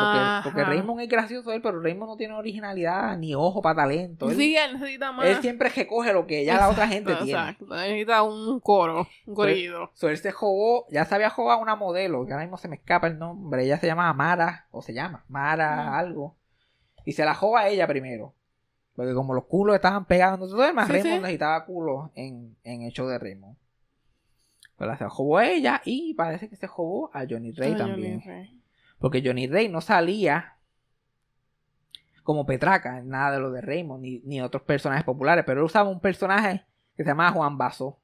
porque, Raymond es gracioso él, pero Raymond no tiene originalidad ni ojo para talento. Él, Sí, él necesita más. él siempre recoge lo que ya la otra gente Exacto, tiene. Exacto. Necesita un coro, un corrido. So, él se jugó, ya se había jugado a una modelo, que ahora mismo se me escapa el nombre, ella se llama Mara, o se llama Mara algo, y se la jugó a ella primero, porque como los culos estaban entonces todo Sí, Raymond sí. necesitaba culos en, en el show de Raymond. Pero se la jugó a ella y parece que se jugó a Johnny Ray Ay, también. Johnny Ray. Porque Johnny Ray no salía como Petraca, nada de lo de Raymond, ni, ni otros personajes populares, pero él usaba un personaje que se llamaba Juan Basso.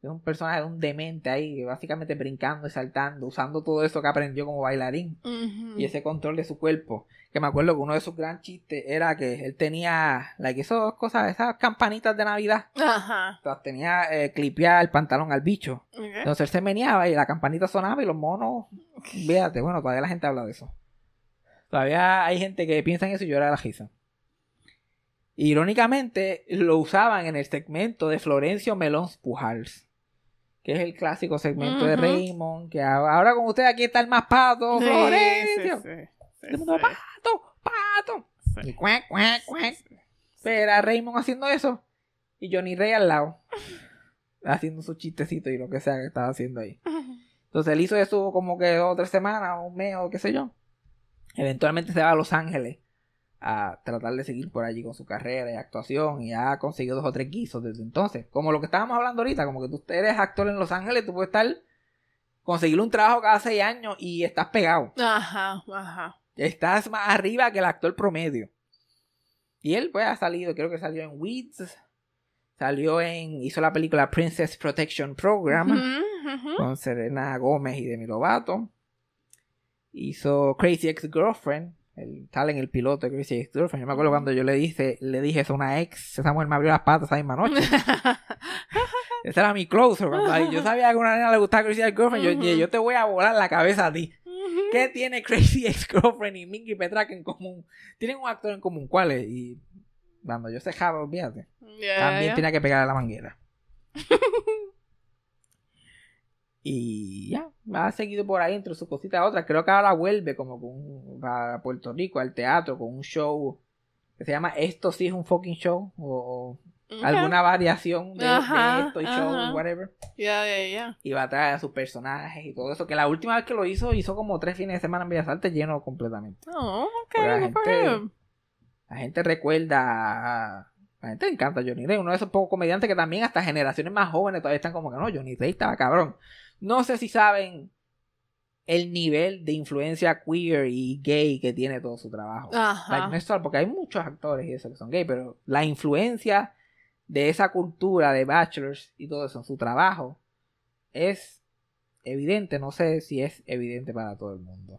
Es un personaje de un demente ahí, básicamente brincando y saltando, usando todo eso que aprendió como bailarín y ese control de su cuerpo. Que me acuerdo que uno de sus gran chistes era que él tenía, like, esas cosas, esas campanitas de Navidad. Ajá. Sea, tenía eh, clipear el pantalón al bicho. Entonces él se meneaba y la campanita sonaba y los monos. Fíjate, bueno, todavía la gente habla de eso. Todavía hay gente que piensa en eso y llora de la risa. Irónicamente, lo usaban en el segmento de Florencio Melón Pujals. Que es el clásico segmento de. Raymond. Que ahora con usted aquí está el más pato, Sí, Florencio. sí, sí, el mundo, pato, pato. Y cuac, cuac, cuac. Pero Raymond haciendo eso. Y Johnny Rey al lado. Haciendo su chistecito y lo que sea que estaba haciendo ahí. Entonces él hizo eso como que dos o tres semanas, o un mes o qué sé yo. Eventualmente se va a Los Ángeles a tratar de seguir por allí con su carrera y actuación y ha conseguido dos o tres guisos desde entonces. Como lo que estábamos hablando ahorita, como que tú eres actor en Los Ángeles, tú puedes estar conseguir un trabajo cada seis años y estás pegado. Ajá, ajá. Estás más arriba que el actor promedio. Y él pues ha salido, creo que salió en Weeds, salió en, hizo la película Princess Protection Program con Serena Gómez y Demi Lovato. Hizo Crazy Ex Girlfriend. El, sale en el piloto de Crazy Ex Girlfriend. Yo me acuerdo cuando yo le dije, le dije eso a una ex, esa mujer me abrió las patas esa misma noche. <laughs> Ese era mi closer. cuando yo sabía que a una nena le gustaba Crazy Ex Girlfriend. Yo yo te voy a volar la cabeza a ti. ¿Qué tiene Crazy Ex Girlfriend y Minky Petraca en común? Tienen un actor en común. ¿Cuál es? Y cuando yo se java, olvídate. También ya. tenía que pegarle a la manguera. <laughs> y ya, ha seguido por ahí entre sus cositas otras. Creo que ahora vuelve como con para Puerto Rico al teatro con un show que se llama Esto sí es un fucking show o, alguna variación de, de Ajá, esto y show, whatever. Y va a traer a sus personajes y todo eso. Que la última vez que lo hizo, hizo como tres fines de semana en Bellas Artes lleno completamente. Oh, ok, Pero la gente-. La gente recuerda. a- La gente le encanta a Johnny Ray, uno de esos pocos comediantes que también hasta generaciones más jóvenes todavía están como que no, Johnny Ray estaba cabrón. No sé si saben el nivel de influencia queer y gay que tiene todo su trabajo. Like, Ajá. no es solo- porque hay muchos actores y eso que son gay, pero la influencia de esa cultura de bachelors y todo eso en su trabajo es evidente. No sé si es evidente para todo el mundo.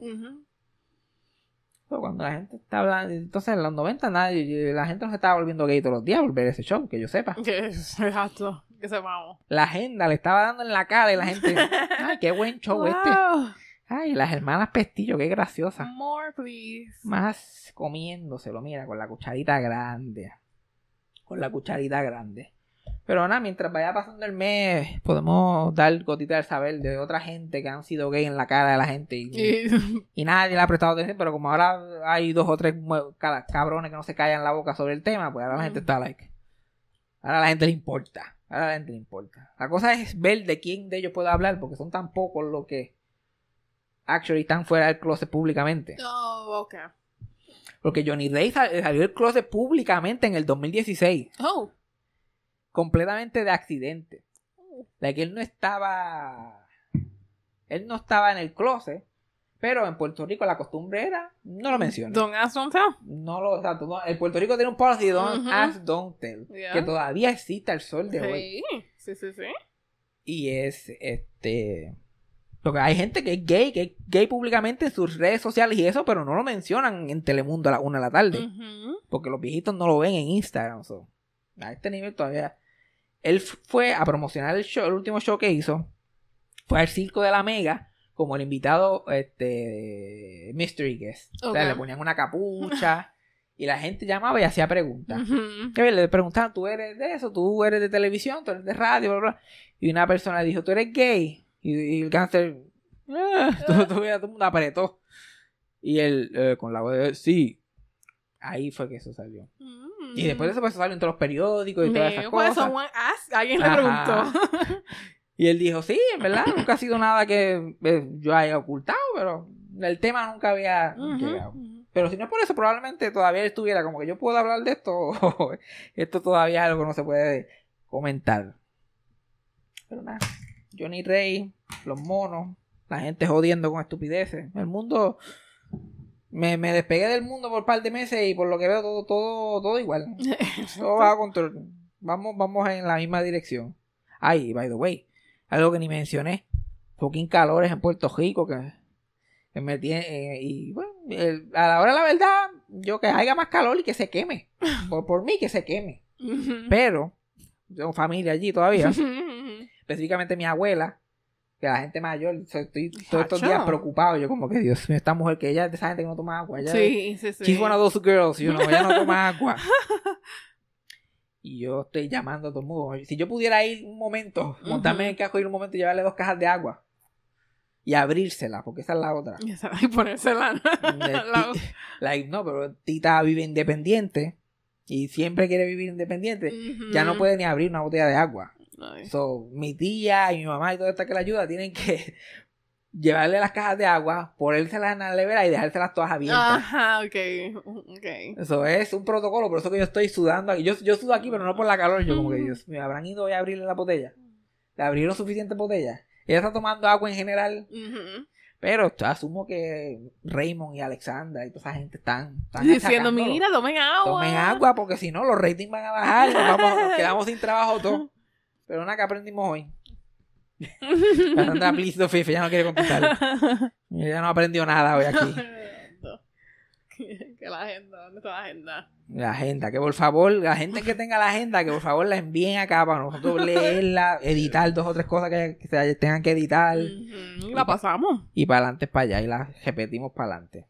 Pero cuando la gente está hablando, entonces en los 90 nadie, la gente no se estaba volviendo gay todos los días por ver ese show, que yo sepa. <laughs> Exacto. Que sepamos. La agenda le estaba dando en la cara y la gente, <laughs> ay, qué buen show este. Ay, las hermanas Pestillo, qué graciosa. More, please. Más comiéndoselo, mira, con la cucharita grande. Con la cucharita grande. Pero nada, mientras vaya pasando el mes, podemos dar gotita del saber de otra gente que han sido gay en la cara de la gente y, Y- <laughs> y nadie le ha prestado atención, pero como ahora hay dos o tres cabrones que no se callan la boca sobre el tema, pues ahora la gente está like. Ahora a la gente le importa. A la gente le importa. La cosa es ver de quién de ellos puedo hablar, porque son tan pocos los que actually están fuera del closet públicamente. Oh, ok. Porque Johnny sal- salió del closet públicamente en el 2016, Oh. completamente de accidente. La que él no estaba. Él no estaba en el closet, pero en Puerto Rico la costumbre era. No lo menciona. Don't ask, don't tell. No lo. Exacto, no, en Puerto Rico tiene un policy de don't ask, don't tell. Yeah. Que todavía existe al sol de hoy. Sí, sí, sí. Y es este. Porque hay gente que es gay, que es gay públicamente en sus redes sociales y eso, pero no lo mencionan en Telemundo a la una de la tarde. Porque los viejitos no lo ven en Instagram. so. A este nivel todavía. Él fue a promocionar el show, el último show que hizo. Fue al Circo de la Mega como el invitado este Mystery Guest. O sea, le ponían una capucha <laughs> y la gente llamaba y hacía preguntas. Ujú. Que Le preguntaban, ¿tú eres de eso? ¿Tú eres de televisión? ¿Tú eres de radio? Bla, bla. Y una persona dijo, ¿tú eres gay? Y, y el cáncer, "Ah", <laughs> todo, todo- todo el mundo apretó. Y él, eh, con la voz de, sí. Ahí fue que eso salió. Mm. Y después de eso, pues salió en todos los periódicos y todas esas pues, cosas. asked- Alguien le preguntó. <laughs> Y él dijo, sí, en verdad, nunca ha sido nada que eh, yo haya ocultado, pero el tema nunca había llegado. Pero si no es por eso, probablemente todavía estuviera como que yo puedo hablar de esto, <laughs> esto todavía es algo que no se puede comentar. Pero nada, Johnny Rey, los monos, la gente jodiendo con estupideces. El mundo Me, me despegué del mundo por un par de meses y por lo que veo todo, todo, todo igual. <laughs> todo va a control. Vamos, vamos en la misma dirección. Ay, by the way, algo que ni mencioné. Fucking calores en Puerto Rico que, que me tiene. eh, y bueno, el- a la hora la verdad, yo que haya más calor y que se queme. <laughs> Por, por mí que se queme. Pero, tengo familia allí todavía. <laughs> específicamente mi abuela, que la gente mayor, estoy todos estos días preocupado, yo como que Dios mío, esta mujer que ella es de esa gente que no toma agua, ella Sí, sí, sí. she's one of those girls, you know, ella no toma agua. <laughs> Y yo estoy llamando a todo el mundo. Si yo pudiera ir un momento, montarme en el carro y ir un momento y llevarle dos cajas de agua y abrírsela, porque esa es la otra. <laughs> Y esa- Y ponérsela. La- <laughs> <laughs> like, no, pero Tita vive independiente y siempre quiere vivir independiente. Ya no puede ni abrir una botella de agua. Ay. So, mi tía y mi mamá y toda esta que la ayuda tienen que llevarle las cajas de agua, ponérselas en la nevera y dejárselas todas abiertas. Ajá, ok. Ok. Eso es un protocolo, por eso que yo estoy sudando aquí. Yo, yo sudo aquí, pero no por la calor. Yo como que, Dios mío, ¿habrán ido hoy a abrirle la botella? ¿Le abrieron suficientes botellas? Ella está tomando agua en general, pero asumo que Raymond y Alexandra y toda esa gente están, están Diciendo, mira, tomen agua. Tomen agua porque si no los ratings van a bajar, nos, vamos, nos quedamos sin trabajo todos. <laughs> Pero nada que aprendimos hoy. <laughs> Cassandra, <laughs> please, no, Fifi, ya no quiere contestar. Ella <laughs> no aprendió nada hoy aquí. que la agenda, ¿dónde está la agenda? La agenda, que por favor, la gente que tenga la agenda, que por favor la envíen acá para nosotros leerla, editar dos o tres cosas que, que se tengan que editar Ujú, Y la pasamos. y para adelante para allá y la repetimos para adelante.